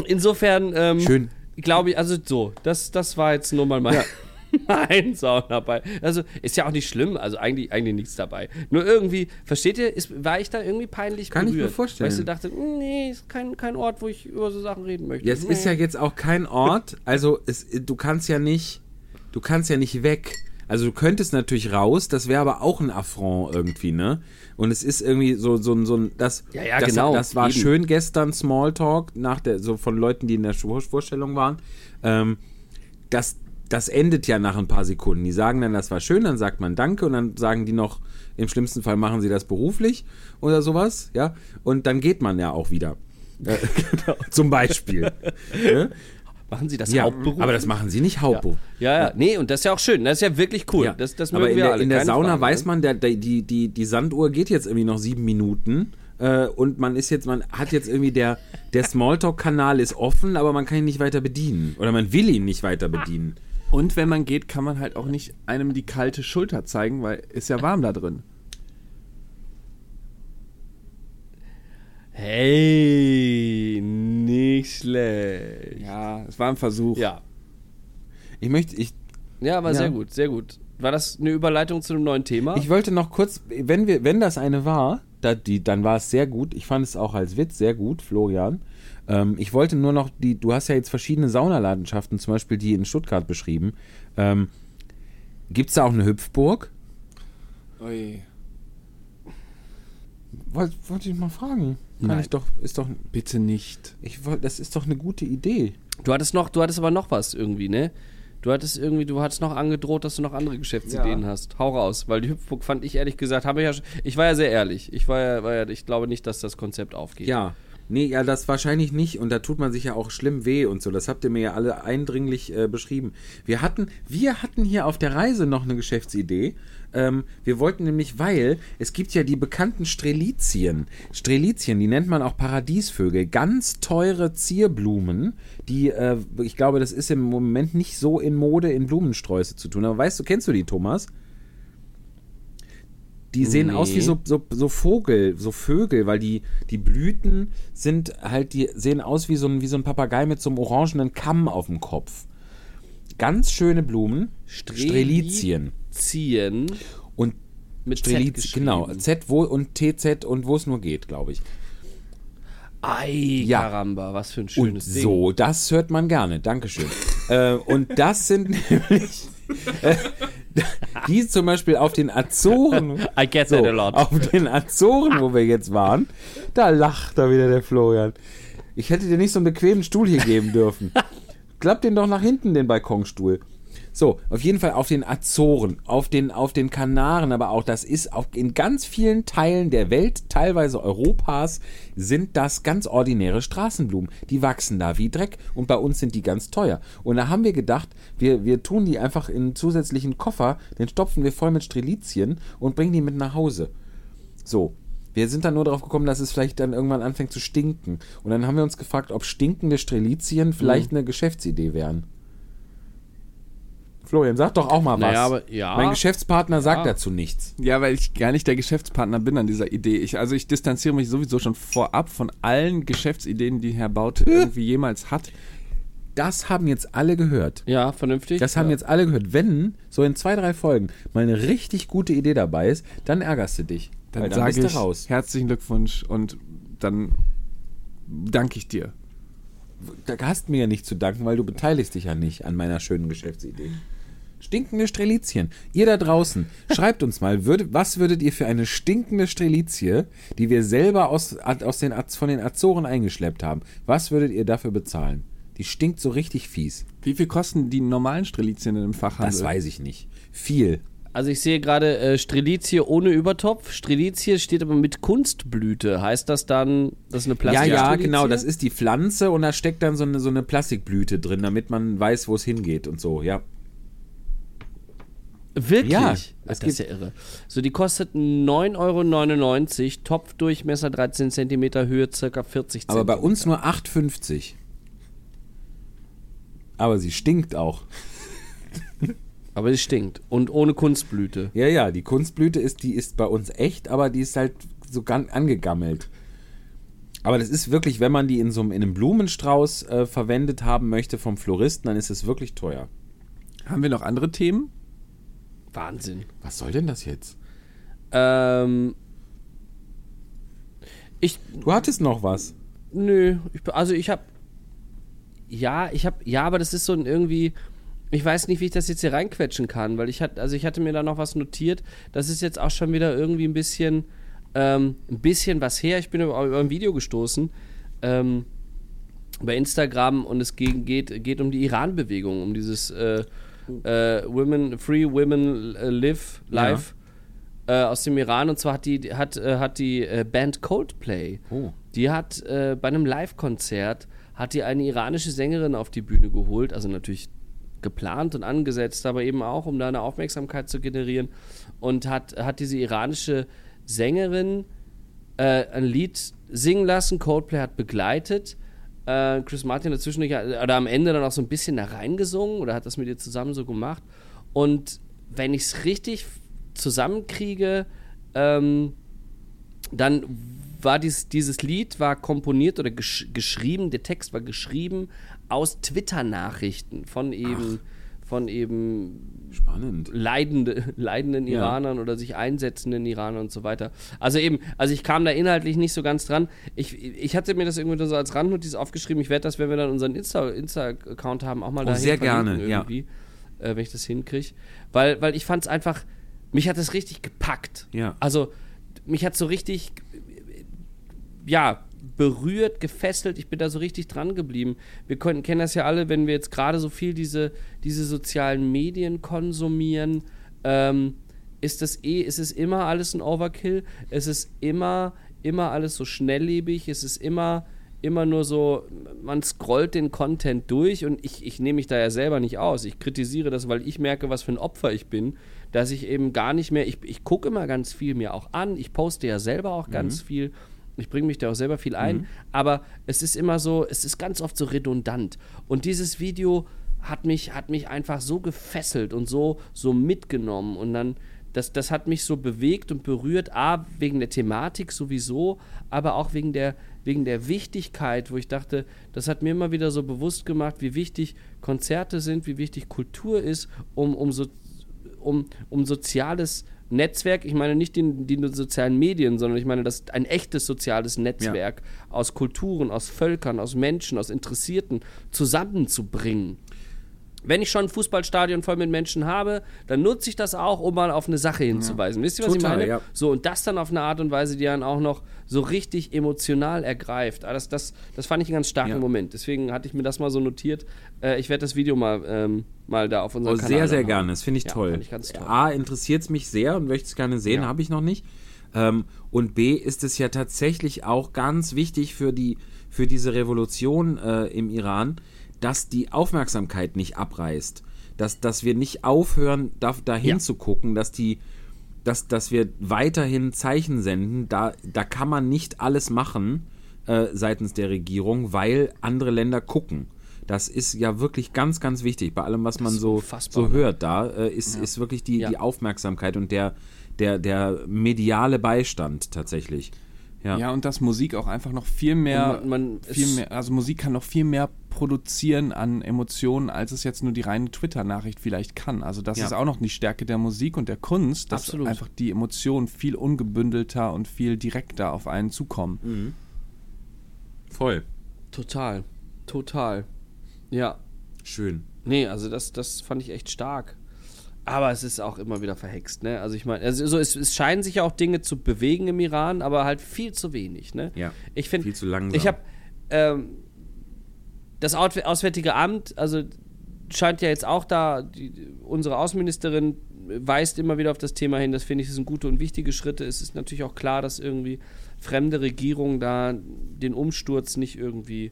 Insofern, ähm, Schön. Glaube ich, also so, das, das war jetzt nur mal mein, *laughs* mein Saunaball. Also ist ja auch nicht schlimm, also eigentlich, eigentlich nichts dabei. Nur irgendwie, versteht ihr, ist, war ich da irgendwie peinlich Kann ich mir berührt, vorstellen. Weißt du, dachte, "Mm, nee, ist kein, kein Ort, wo ich über so Sachen reden möchte. Ja, es ist ja jetzt auch kein Ort, also es, du kannst ja nicht, du kannst ja nicht weg. Also du könntest natürlich raus, das wäre aber auch ein Affront irgendwie, ne? Und es ist irgendwie so, so, ein- so ein, das, Ja, ja, das, genau, das war eben. schön gestern Smalltalk nach der, so von Leuten, die in der Vor- Vorstellung waren. Ähm, das, das endet ja nach ein paar Sekunden. Die sagen dann, das war schön, dann sagt man Danke und dann sagen die noch, im schlimmsten Fall machen sie das beruflich oder sowas, ja. Und dann geht man ja auch wieder. Äh, *laughs* genau, zum Beispiel. ne? Machen Sie das Ja, Hauptberuf? aber das machen sie nicht Hauptberuf. Ja, ja, nee, und das ist ja auch schön. Das ist ja wirklich cool. Ja. Das, das aber in wir der, alle. in der keine Sauna Frage, weiß ne? man, der, der, die, die, die Sanduhr geht jetzt irgendwie noch sieben Minuten. Äh, und man ist jetzt, man hat jetzt irgendwie der, der Smalltalk-Kanal ist offen, aber man kann ihn nicht weiter bedienen. Oder man will ihn nicht weiter bedienen. Und wenn man geht, kann man halt auch nicht einem die kalte Schulter zeigen, weil ist ja warm da drin. Hey, nicht schlecht. Ja, es war ein Versuch. Ja. Ich möchte, ich, Ja, war Ja. sehr gut, sehr gut. War das eine Überleitung zu einem neuen Thema? ich wollte noch kurz, wenn wir, wenn das eine war, da, die, dann war es sehr gut. Ich fand es auch als Witz sehr gut, Florian. Ähm, ich wollte nur noch die, du hast ja jetzt verschiedene Saunalandschaften, zum Beispiel die in Stuttgart beschrieben. Ähm, Gibt es da auch eine Hüpfburg? Ui. Wollte wollt ich mal fragen. Kann Nein. ich doch, ist doch, Bitte nicht. ich wollt, das ist doch eine gute Idee. Du hattest noch, du hattest aber noch was irgendwie, ne? Du hattest irgendwie, du hattest noch angedroht, dass du noch andere Geschäftsideen Ja. hast. Hau raus, weil die Hüpfburg fand ich ehrlich gesagt, habe ich ja, ich war ja sehr ehrlich. Ich war ja, war ja, ich glaube nicht, dass das Konzept aufgeht. Ja. Nee, ja, das wahrscheinlich nicht. Und da tut man sich ja auch schlimm weh und so. Das habt ihr mir ja alle eindringlich äh, beschrieben. Wir hatten, wir hatten hier auf der Reise noch eine Geschäftsidee. Ähm, wir wollten nämlich, weil es gibt ja die bekannten Strelizien. Strelizien, die nennt man auch Paradiesvögel. Ganz teure Zierblumen, die, äh, ich glaube, das ist im Moment nicht so in Mode, in Blumensträuße zu tun. Aber weißt du, kennst du die, Thomas? Die sehen Nee. aus wie so, so, so Vogel, so Vögel, weil die, die Blüten sind halt, die sehen aus wie so, ein, wie so ein Papagei mit so einem orangenen Kamm auf dem Kopf. Ganz schöne Blumen. Strelizien. Ziehen Und mit Z Streliz, geschrieben. genau. Z wo und TZ und wo es nur geht, glaube ich. Ei, Ja. Karamba, was für ein Und schönes Ding. so, das hört man gerne. Dankeschön. äh, und das sind *laughs* nämlich äh, *laughs* die zum Beispiel auf den Azoren. *laughs* I get So, that a lot. auf den Azoren, wo wir jetzt waren, da lacht da wieder der Florian. Ich hätte dir nicht so einen bequemen Stuhl hier geben dürfen. *laughs* Klapp den doch nach hinten, den Balkonstuhl. So, auf jeden Fall auf den Azoren, auf den, auf den Kanaren, aber auch das ist auch in ganz vielen Teilen der Welt, teilweise Europas, sind das ganz ordinäre Straßenblumen. Die wachsen da wie Dreck und bei uns sind die ganz teuer. Und da haben wir gedacht, wir, wir tun die einfach in einen zusätzlichen Koffer, den stopfen wir voll mit Strelizien und bringen die mit nach Hause. So. Wir sind dann nur darauf gekommen, dass es vielleicht dann irgendwann anfängt zu stinken. Und dann haben wir uns gefragt, ob stinkende Strelizien vielleicht eine Geschäftsidee wären. Florian, sag doch auch mal was. Naja, aber- ja. Mein Geschäftspartner sagt Ja. dazu nichts. Ja, weil ich gar nicht der Geschäftspartner bin an dieser Idee. Ich, also ich distanziere mich sowieso schon vorab von allen Geschäftsideen, die Herr Baut irgendwie jemals hat. Das haben jetzt alle gehört. Ja, vernünftig. Das haben ja. jetzt alle gehört. Wenn so in zwei, drei Folgen mal eine richtig gute Idee dabei ist, dann ärgerst du dich. Dann, dann sage bist ich du raus. herzlichen Glückwunsch und dann danke ich dir. Da hast mir ja nicht zu danken, weil du beteiligst dich ja nicht an meiner schönen Geschäftsidee. Stinkende Strelizien. Ihr da draußen, schreibt uns mal, würdet, was würdet ihr für eine stinkende Strelizie, die wir selber aus, aus den, Az- von den Azoren eingeschleppt haben, was würdet ihr dafür bezahlen? Die stinkt so richtig fies. Wie viel kosten die normalen Strelizien im Fachhandel? Das weiß ich nicht. Viel. Also ich sehe gerade äh, Strelizie ohne Übertopf. Strelizie steht aber mit Kunstblüte. Heißt das dann, das ist eine Ja, Plastik ja, genau. Das ist die Pflanze und da steckt dann so eine, so eine Plastikblüte drin, damit man weiß, wo es hingeht und so, ja. Wirklich? Ja, das es ist ja irre. So, die kostet 9,99 Euro, Topfdurchmesser 13 cm, Höhe circa 40 cm. Aber bei uns nur 8,50. Aber sie stinkt auch. *laughs* Aber sie stinkt. Und ohne Kunstblüte. Ja, ja, die Kunstblüte ist, die ist bei uns echt, aber die ist halt so ganz angegammelt. Aber das ist wirklich, wenn man die in so einem, in einem Blumenstrauß äh, verwendet haben möchte vom Floristen, dann ist es wirklich teuer. Haben wir noch andere Themen? Wahnsinn. Was soll denn das jetzt? Ähm. Ich. Du hattest noch was. Nö. Ich, also ich hab. Ja, ich hab. Ja, aber das ist so ein irgendwie. ich weiß nicht, wie ich das jetzt hier reinquetschen kann, weil ich hatte, also ich hatte mir da noch was notiert. Das ist jetzt auch schon wieder irgendwie ein bisschen, ähm, ein bisschen was her. Ich bin über, über ein Video gestoßen ähm, bei Instagram und es geht, geht, geht um die Iran-Bewegung, um dieses äh, äh, Women, Free Women Live Life äh, aus dem Iran. Und zwar hat die, hat, äh, hat die äh, Band Coldplay, Oh. die hat äh, bei einem Live-Konzert hat die eine iranische Sängerin auf die Bühne geholt, also natürlich geplant und angesetzt, aber eben auch, um da eine Aufmerksamkeit zu generieren. Und hat, hat diese iranische Sängerin äh, ein Lied singen lassen, Coldplay hat begleitet. Äh, Chris Martin dazwischen oder am Ende dann auch so ein bisschen da reingesungen oder hat das mit ihr zusammen so gemacht. Und wenn ich es richtig zusammenkriege, ähm, dann war dies, dieses Lied war komponiert oder gesch geschrieben, der Text war geschrieben aus Twitter-Nachrichten von eben, von eben Spannend. leidende, *laughs* leidenden Ja. Iranern oder sich einsetzenden Iranern und so weiter. Also eben, also ich kam da inhaltlich nicht so ganz dran. Ich, ich hatte mir das irgendwie so als Randnotiz aufgeschrieben. Ich werde das, wenn wir dann unseren Insta- Insta-Account haben, auch mal Oh, dahin sehr gerne, ja. irgendwie, äh, wenn ich das hinkriege. Weil, weil ich fand es einfach, mich hat es richtig gepackt. Ja. Also mich hat so richtig, ja, berührt, gefesselt. Ich bin da so richtig dran geblieben. Wir können, kennen das ja alle, wenn wir jetzt gerade so viel diese, diese sozialen Medien konsumieren. Ähm, ist das eh, ist es immer alles ein Overkill? Es ist immer, immer alles so schnelllebig. Es ist immer, immer nur so, man scrollt den Content durch und ich, ich nehme mich da ja selber nicht aus. Ich kritisiere das, weil ich merke, was für ein Opfer ich bin, dass ich eben gar nicht mehr, ich, ich gucke immer ganz viel mir auch an, ich poste ja selber auch ganz viel. Ich bringe mich da auch selber viel ein, aber es ist immer so, es ist ganz oft so redundant. Und dieses Video hat mich, hat mich einfach so gefesselt und so, so mitgenommen. Und dann, das, das hat mich so bewegt und berührt, A, wegen der Thematik sowieso, aber auch wegen der, wegen der Wichtigkeit, wo ich dachte, das hat mir immer wieder so bewusst gemacht, wie wichtig Konzerte sind, wie wichtig Kultur ist, um, um, so, um, um soziales Netzwerk, ich meine nicht die, die sozialen Medien, sondern ich meine das ein echtes soziales Netzwerk aus Kulturen, aus Völkern, aus Menschen, aus Interessierten zusammenzubringen. Wenn ich schon ein Fußballstadion voll mit Menschen habe, dann nutze ich das auch, um mal auf eine Sache hinzuweisen. Wisst ihr, was Total, ich meine? ja. So, und das dann auf eine Art und Weise, die dann auch noch so richtig emotional ergreift. Ah, Das, das, das fand ich einen ganz starken Ja. Moment. Deswegen hatte ich mir das mal so notiert. Äh, ich werde das Video mal, ähm, mal da auf unserem Oh, Kanal sehr, sehr haben. gerne. Das finde ich Ja, toll. ich toll. A, interessiert es mich sehr und möchte es gerne sehen, Ja. habe ich noch nicht. Ähm, und B, ist es ja tatsächlich auch ganz wichtig für, die, für diese Revolution äh, im Iran, dass die Aufmerksamkeit nicht abreißt. Dass, dass wir nicht aufhören, da, dahin Ja. zu gucken, dass die dass, dass wir weiterhin Zeichen senden, da, da kann man nicht alles machen äh, seitens der Regierung, weil andere Länder gucken. Das ist ja wirklich ganz, ganz wichtig. Bei allem, was man so, so ne? hört, da äh, ist, ist wirklich die, Ja. die Aufmerksamkeit und der, der, der mediale Beistand tatsächlich. Ja. Ja, und dass Musik auch einfach noch viel mehr, Und man- man viel mehr, also Musik kann noch viel mehr produzieren an Emotionen, als es jetzt nur die reine Twitter-Nachricht vielleicht kann. Also das Ja. ist auch noch die Stärke der Musik und der Kunst, dass Absolut. einfach die Emotionen viel ungebündelter und viel direkter auf einen zukommen. Mhm. Voll. Total. Total. Ja. Schön. Nee, also das, das fand ich echt stark. Aber es ist auch immer wieder verhext, ne? Also ich meine, also so, es, es scheinen sich ja auch Dinge zu bewegen im Iran, aber halt viel zu wenig, ne? Ja. Ich finde, Viel zu langsam. ich habe ähm, das Ausw- Auswärtige Amt, also scheint ja jetzt auch da, die, unsere Außenministerin weist immer wieder auf das Thema hin, das finde ich, sind gute und wichtige Schritte. Es ist natürlich auch klar, dass irgendwie fremde Regierungen da den Umsturz nicht irgendwie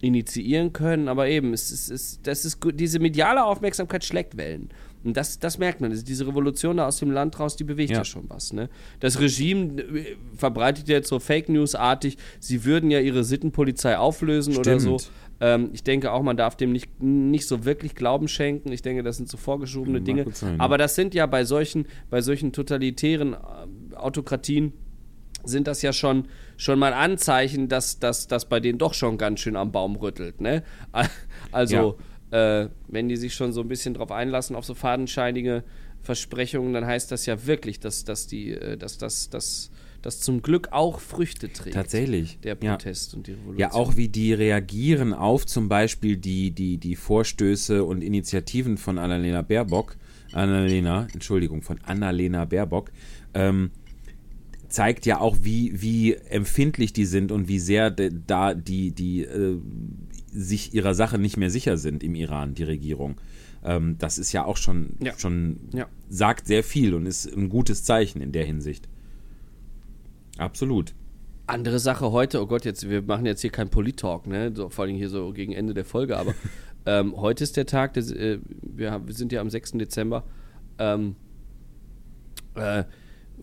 initiieren können, aber eben, es ist, es, das ist diese mediale Aufmerksamkeit schlägt Wellen. Und das, das merkt man. Also diese Revolution da aus dem Land raus, die bewegt ja, Ja. schon was. Ne? Das Regime äh, verbreitet jetzt so Fake News-artig, sie würden ja ihre Sittenpolizei auflösen oder so. Stimmt. Ähm, ich denke auch, man darf dem nicht, nicht so wirklich Glauben schenken. Ich denke, das sind so vorgeschobene Mag Dinge. sein, Aber das sind ja bei solchen, bei solchen totalitären äh, Autokratien sind das ja schon, schon mal Anzeichen, dass das bei denen doch schon ganz schön am Baum rüttelt. Ne? *laughs* Also, äh, wenn die sich schon so ein bisschen drauf einlassen, auf so fadenscheinige Versprechungen, dann heißt das ja wirklich, dass, dass, die, äh, dass, dass, dass, das zum Glück auch Früchte trägt. Tatsächlich. Der Ja. Protest und die Revolution. Ja, auch wie die reagieren auf zum Beispiel die, die, die Vorstöße und Initiativen von Annalena Baerbock, Annalena, Entschuldigung, von Annalena Baerbock, ähm, zeigt ja auch, wie, wie empfindlich die sind und wie sehr da die, die äh, sich ihrer Sache nicht mehr sicher sind im Iran, die Regierung. Ähm, das ist ja auch schon, Ja. schon Ja. sagt sehr viel und ist ein gutes Zeichen in der Hinsicht. Absolut. Andere Sache heute, oh Gott, jetzt, wir machen jetzt hier kein Polit-Talk, ne? So, vor allem hier so gegen Ende der Folge, aber *laughs* ähm, heute ist der Tag, des, äh, wir, haben, wir sind ja am 6. Dezember, ähm, äh,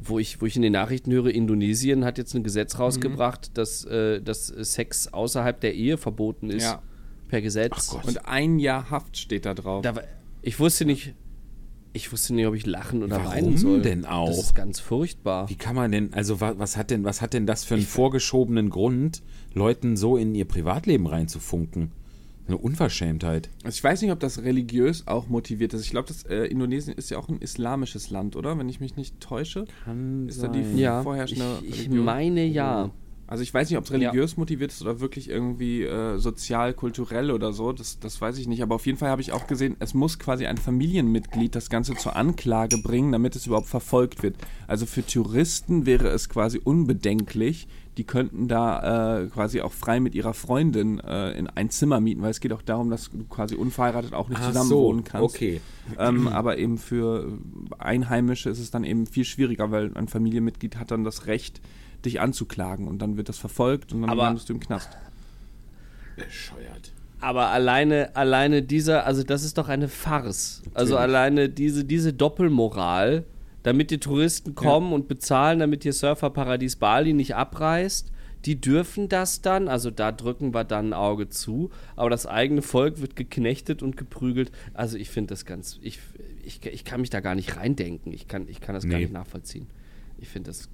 wo, ich, wo ich in den Nachrichten höre, Indonesien hat jetzt ein Gesetz rausgebracht, dass, äh, dass Sex außerhalb der Ehe verboten ist. Ja. Per Gesetz. Und ein Jahr Haft steht da drauf. Da war, ich wusste nicht, ich wusste nicht, ob ich lachen oder Warum weinen soll. denn auch? Das ist ganz furchtbar. Wie kann man denn, also was, was hat denn, was hat denn das für einen vorgeschobenen Grund, Leuten so in ihr Privatleben reinzufunken? Eine Unverschämtheit. Also ich weiß nicht, ob das religiös auch motiviert ist. Ich glaube, das äh, Indonesien ist ja auch ein islamisches Land, oder? Wenn ich mich nicht täusche. Kann Ist da die sein. Ja, vorherrschende ich, ich meine ja. Also ich weiß nicht, ob es religiös motiviert ist oder wirklich irgendwie äh, sozial, kulturell oder so. Das, das weiß ich nicht. Aber auf jeden Fall habe ich auch gesehen, es muss quasi ein Familienmitglied das Ganze zur Anklage bringen, damit es überhaupt verfolgt wird. Also für Touristen wäre es quasi unbedenklich. Die könnten da äh, quasi auch frei mit ihrer Freundin äh, in ein Zimmer mieten, weil es geht auch darum, dass du quasi unverheiratet auch nicht Ach zusammen so, wohnen kannst. okay. Ähm, aber eben für Einheimische ist es dann eben viel schwieriger, weil ein Familienmitglied hat dann das Recht, dich anzuklagen und dann wird das verfolgt und dann Aber- landest du im Knast. Bescheuert. Aber alleine, alleine dieser, also das ist doch eine Farce. Also alleine diese, diese Doppelmoral, damit die Touristen kommen und bezahlen, damit ihr Surferparadies Bali nicht abreißt, die dürfen das dann, also da drücken wir dann ein Auge zu, aber das eigene Volk wird geknechtet und geprügelt. Also ich finde das ganz, ich, ich, ich kann mich da gar nicht reindenken. Ich kann, ich kann das gar Nee. nicht nachvollziehen. Ich finde das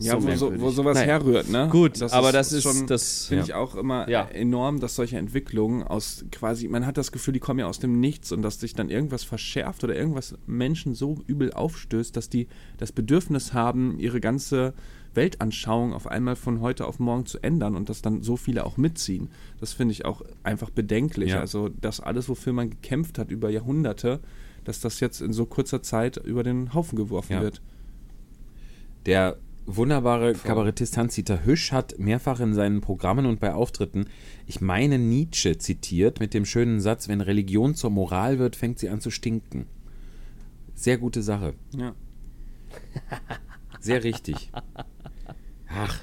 Ja, so wo, so, wo sowas Naja. herrührt, ne? Gut, aber das ist- schon, das- finde ja. ich auch immer Ja. enorm, dass solche Entwicklungen aus quasi, man hat das Gefühl, die kommen ja aus dem Nichts und dass sich dann irgendwas verschärft oder irgendwas Menschen so übel aufstößt, dass die das Bedürfnis haben, ihre ganze Weltanschauung auf einmal von heute auf morgen zu ändern und dass dann so viele auch mitziehen. Das finde ich auch einfach bedenklich. Ja. Also, dass alles, wofür man gekämpft hat über Jahrhunderte, dass das jetzt in so kurzer Zeit über den Haufen geworfen wird. Der wunderbare Kabarettist Hans-Dieter Hüsch hat mehrfach in seinen Programmen und bei Auftritten, ich meine Nietzsche zitiert, mit dem schönen Satz, wenn Religion zur Moral wird, fängt sie an zu stinken. Sehr gute Sache. Ja. Sehr richtig. Ach.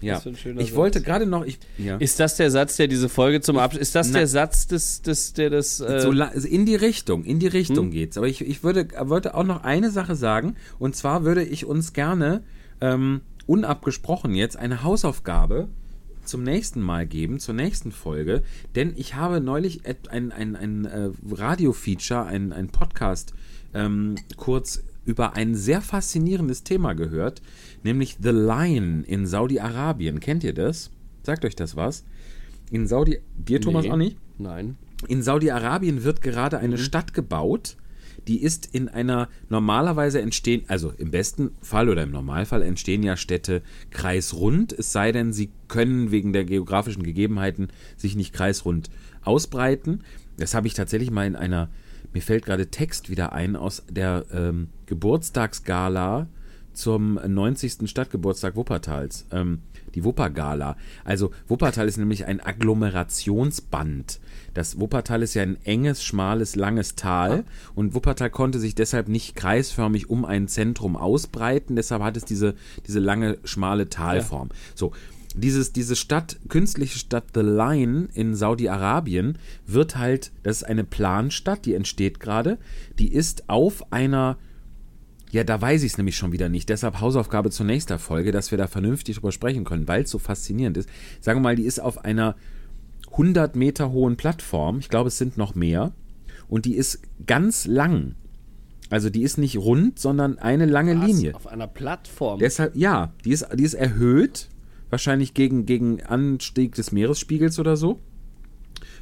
Ja, ich Satz. wollte gerade noch, ich, ja. Ist das der Satz, der diese Folge zum Abschluss. Ist das Na- der Satz, des, des, der das. Äh, so in die Richtung, in die Richtung Hm? geht's. Aber ich, ich würde, wollte auch noch eine Sache sagen. Und zwar würde ich uns gerne ähm, unabgesprochen jetzt eine Hausaufgabe zum nächsten Mal geben, zur nächsten Folge. Denn ich habe neulich ein, ein, ein äh, Radio-Feature, ein, ein Podcast ähm, kurz über ein sehr faszinierendes Thema gehört, nämlich The Lion in Saudi-Arabien. Kennt ihr das? Sagt euch das was? In Saudi, dir Thomas Nee. auch nicht? Nein. In Saudi-Arabien wird gerade eine Stadt gebaut, die ist in einer normalerweise entstehen, also im besten Fall oder im Normalfall entstehen ja Städte kreisrund, es sei denn, sie können wegen der geografischen Gegebenheiten sich nicht kreisrund ausbreiten. Das habe ich tatsächlich mal in einer, mir fällt gerade Text wieder ein aus der ähm, Geburtstagsgala zum 90. Stadtgeburtstag Wuppertals, ähm, die Wuppergala. Also Wuppertal ist nämlich ein Agglomerationsband. Das Wuppertal ist ja ein enges, schmales, langes Tal und Wuppertal konnte sich deshalb nicht kreisförmig um ein Zentrum ausbreiten, deshalb hat es diese, diese lange, schmale Talform. So, dieses, diese Stadt, künstliche Stadt The Line in Saudi-Arabien wird halt, das ist eine Planstadt, die entsteht gerade, die ist auf einer ja, da weiß ich es nämlich schon wieder nicht. Deshalb Hausaufgabe zur nächsten Folge, dass wir da vernünftig drüber sprechen können, weil es so faszinierend ist. Sagen wir mal, die ist auf einer 100 Meter hohen Plattform. Ich glaube, es sind noch mehr. Und die ist ganz lang. Also die ist nicht rund, sondern eine lange Was? Linie. Auf einer Plattform. Deshalb, ja, die ist, die ist erhöht, wahrscheinlich gegen, gegen Anstieg des Meeresspiegels oder so.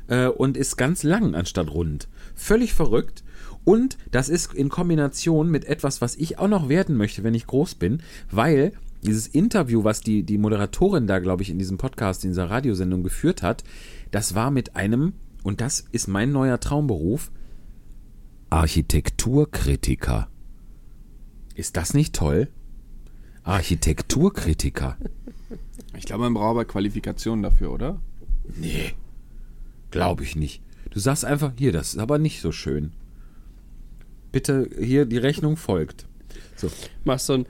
Äh, und ist ganz lang anstatt rund. Völlig verrückt. Und das ist in Kombination mit etwas, was ich auch noch werden möchte, wenn ich groß bin, weil dieses Interview, was die, die Moderatorin da, glaube ich, in diesem Podcast, in dieser Radiosendung geführt hat, das war mit einem, und das ist mein neuer Traumberuf, Architekturkritiker. Ist das nicht toll? Architekturkritiker. Ich glaube, man braucht aber Qualifikationen dafür, oder? Nee, glaube ich nicht. Du sagst einfach, hier, das ist aber nicht so schön. Bitte, hier, die Rechnung folgt. So, Machst so ein.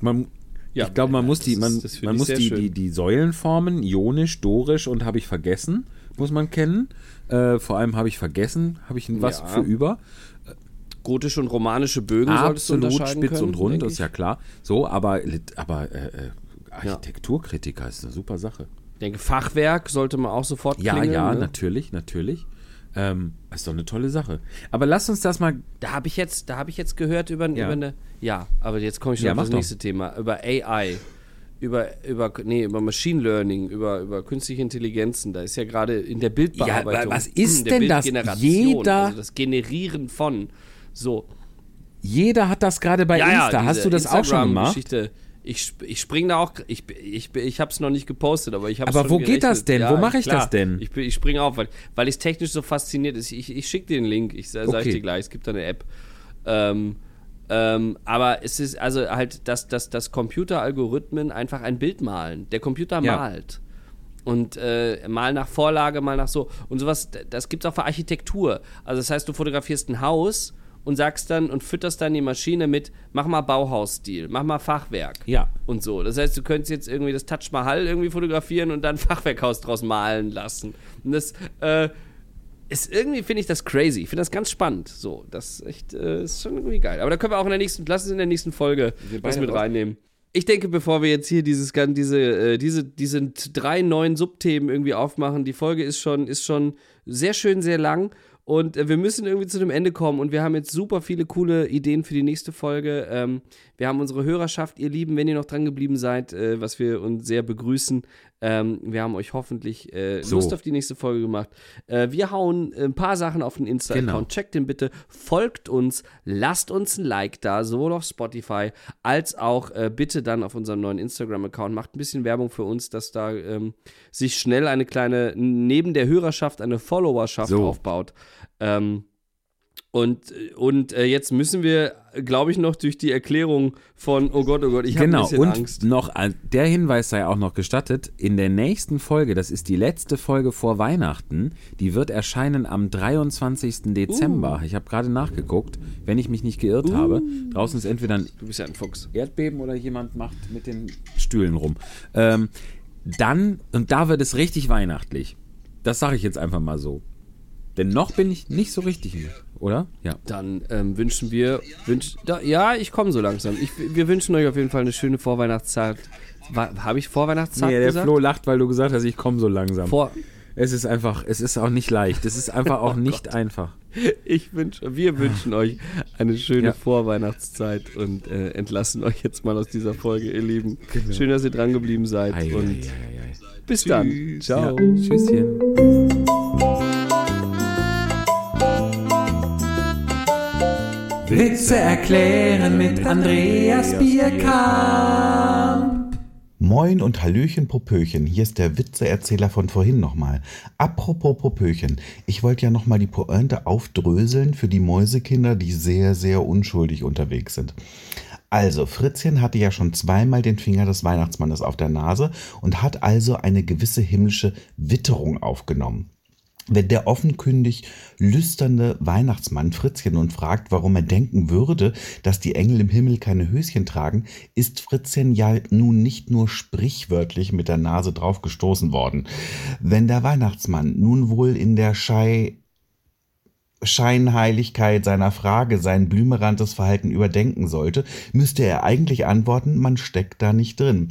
Man, Ja, ich glaube, man muss die, ist- man, finde man muss die, schön. die, die Säulen formen, ionisch, dorisch und habe ich vergessen, muss man kennen. Äh, vor allem habe ich vergessen, habe ich was Ja. für über. Gotische und romanische Bögen Absolut spitz können, und rund, ist ja klar. So, aber, aber äh, äh, Architekturkritiker ist eine super Sache. Ich denke, Fachwerk sollte man auch sofort Ja, klingeln, ja, ne? natürlich, natürlich. Ähm, ist doch eine tolle Sache. Aber lass uns das mal. Da habe ich jetzt, da habe ich jetzt gehört über, Ja. über eine. Ja, aber jetzt komme ich schon Ja, auf das doch. nächste Thema. Über AI. Über, über, nee, über Machine Learning, über, über künstliche Intelligenzen. Da ist ja gerade in der Bildbearbeitung. wa- was ist in der denn das? Jeder- Also das Generieren von. So. Jeder hat das gerade bei Insta. Hast du das auch schon gemacht? Instagram-Geschichte. Ich, ich spring da auch, ich, ich, ich habe es noch nicht gepostet, aber ich habe Aber wo geht das denn? Wo mache ich das denn? Ich, ich springe auf, weil, weil es technisch so fasziniert ist. Ich, ich schicke dir den Link, ich sage Okay. dir gleich, es gibt da eine App. Ähm, ähm, aber es ist also halt, dass, dass, dass Computeralgorithmen einfach ein Bild malen. Der Computer Ja. malt. Und äh, mal nach Vorlage, mal nach so. Und sowas, das gibt es auch für Architektur. Also das heißt, du fotografierst ein Haus und sagst dann und fütterst dann die Maschine mit, mach mal Bauhausstil, mach mal Fachwerk. Ja. Und so. Das heißt, du könntest jetzt irgendwie das Taj Mahal irgendwie fotografieren und dann *laughs* Fachwerkhaus draus malen lassen. Und das äh, ist irgendwie, finde ich das crazy. Ich finde das ganz spannend. So, das ist echt, äh, ist schon irgendwie geil. Aber da können wir auch in der nächsten, lass uns in der nächsten Folge beide mit raus- reinnehmen. Ich denke, bevor wir jetzt hier dieses, diese, äh, diese, diese drei neuen Subthemen irgendwie aufmachen, die Folge ist schon, ist schon sehr schön, sehr lang. Und äh, wir müssen irgendwie zu dem Ende kommen. Und wir haben jetzt super viele coole Ideen für die nächste Folge. Ähm, wir haben unsere Hörerschaft, ihr Lieben, wenn ihr noch dran geblieben seid, äh, was wir uns sehr begrüßen. Ähm, wir haben euch hoffentlich äh, So. Lust auf die nächste Folge gemacht. Äh, wir hauen ein paar Sachen auf den Insta-Account. Genau. Checkt den bitte, folgt uns, lasst uns ein Like da, sowohl auf Spotify als auch äh, bitte dann auf unserem neuen Instagram-Account. Macht ein bisschen Werbung für uns, dass da ähm, sich schnell eine kleine, neben der Hörerschaft, eine Followerschaft So. aufbaut. Ähm, und und äh, jetzt müssen wir, glaube ich, noch durch die Erklärung von, oh Gott, oh Gott, ich habe ein Genau, bisschen und Angst. noch äh, der Hinweis sei auch noch gestattet, in der nächsten Folge, das ist die letzte Folge vor Weihnachten, die wird erscheinen am 23. Dezember. Uh. Ich habe gerade nachgeguckt, wenn ich mich nicht geirrt habe. Draußen ist entweder ein Du bist ja ein Fuchs. Erdbeben oder jemand macht mit den Stühlen rum. Ähm, dann, und da wird es richtig weihnachtlich. Das sage ich jetzt einfach mal so. Denn noch bin ich nicht so richtig, im- oder? Ja. Dann ähm, wünschen wir, wünsch, da, ja, ich komme so langsam. Ich, wir wünschen euch auf jeden Fall eine schöne Vorweihnachtszeit. Habe ich Vorweihnachtszeit Nee, der gesagt? Flo lacht, weil du gesagt hast, ich komme so langsam. Vor, Es ist einfach, es ist auch nicht leicht. Es ist einfach auch *laughs* nicht einfach. ich wünsche, wir wünschen euch eine schöne Ja. Vorweihnachtszeit und äh, entlassen euch jetzt mal aus dieser Folge, ihr Lieben. Schön, dass ihr dran geblieben seid Ei, und ei, ei, bis dann. Ciao. Ja. Tschüsschen. Witze erklären mit Andreas Bierkamp. Moin und Hallöchen Popöchen, hier ist der Witzeerzähler von vorhin nochmal. Apropos Popöchen, ich wollte ja nochmal die Pointe aufdröseln für die Mäusekinder, die sehr, sehr unschuldig unterwegs sind. Also, Fritzchen hatte ja schon zweimal den Finger des Weihnachtsmannes auf der Nase und hat also eine gewisse himmlische Witterung aufgenommen. Wenn der offenkundig lüsternde Weihnachtsmann Fritzchen nun fragt, warum er denken würde, dass die Engel im Himmel keine Höschen tragen, ist Fritzchen ja nun nicht nur sprichwörtlich mit der Nase drauf gestoßen worden. Wenn der Weihnachtsmann nun wohl in der Schei Scheinheiligkeit seiner Frage sein blümerantes Verhalten überdenken sollte, müsste er eigentlich antworten, man steckt da nicht drin.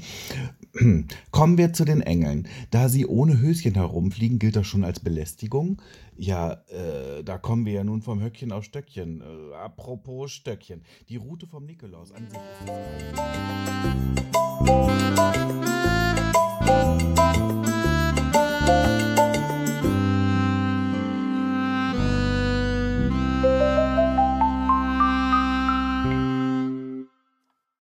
*clears throat* Kommen wir zu den Engeln. Da sie ohne Höschen herumfliegen, gilt das schon als Belästigung? Ja, äh, da kommen wir ja nun vom Höckchen auf Stöckchen. Äh, apropos Stöckchen. Die Route vom Nikolaus an sich ist...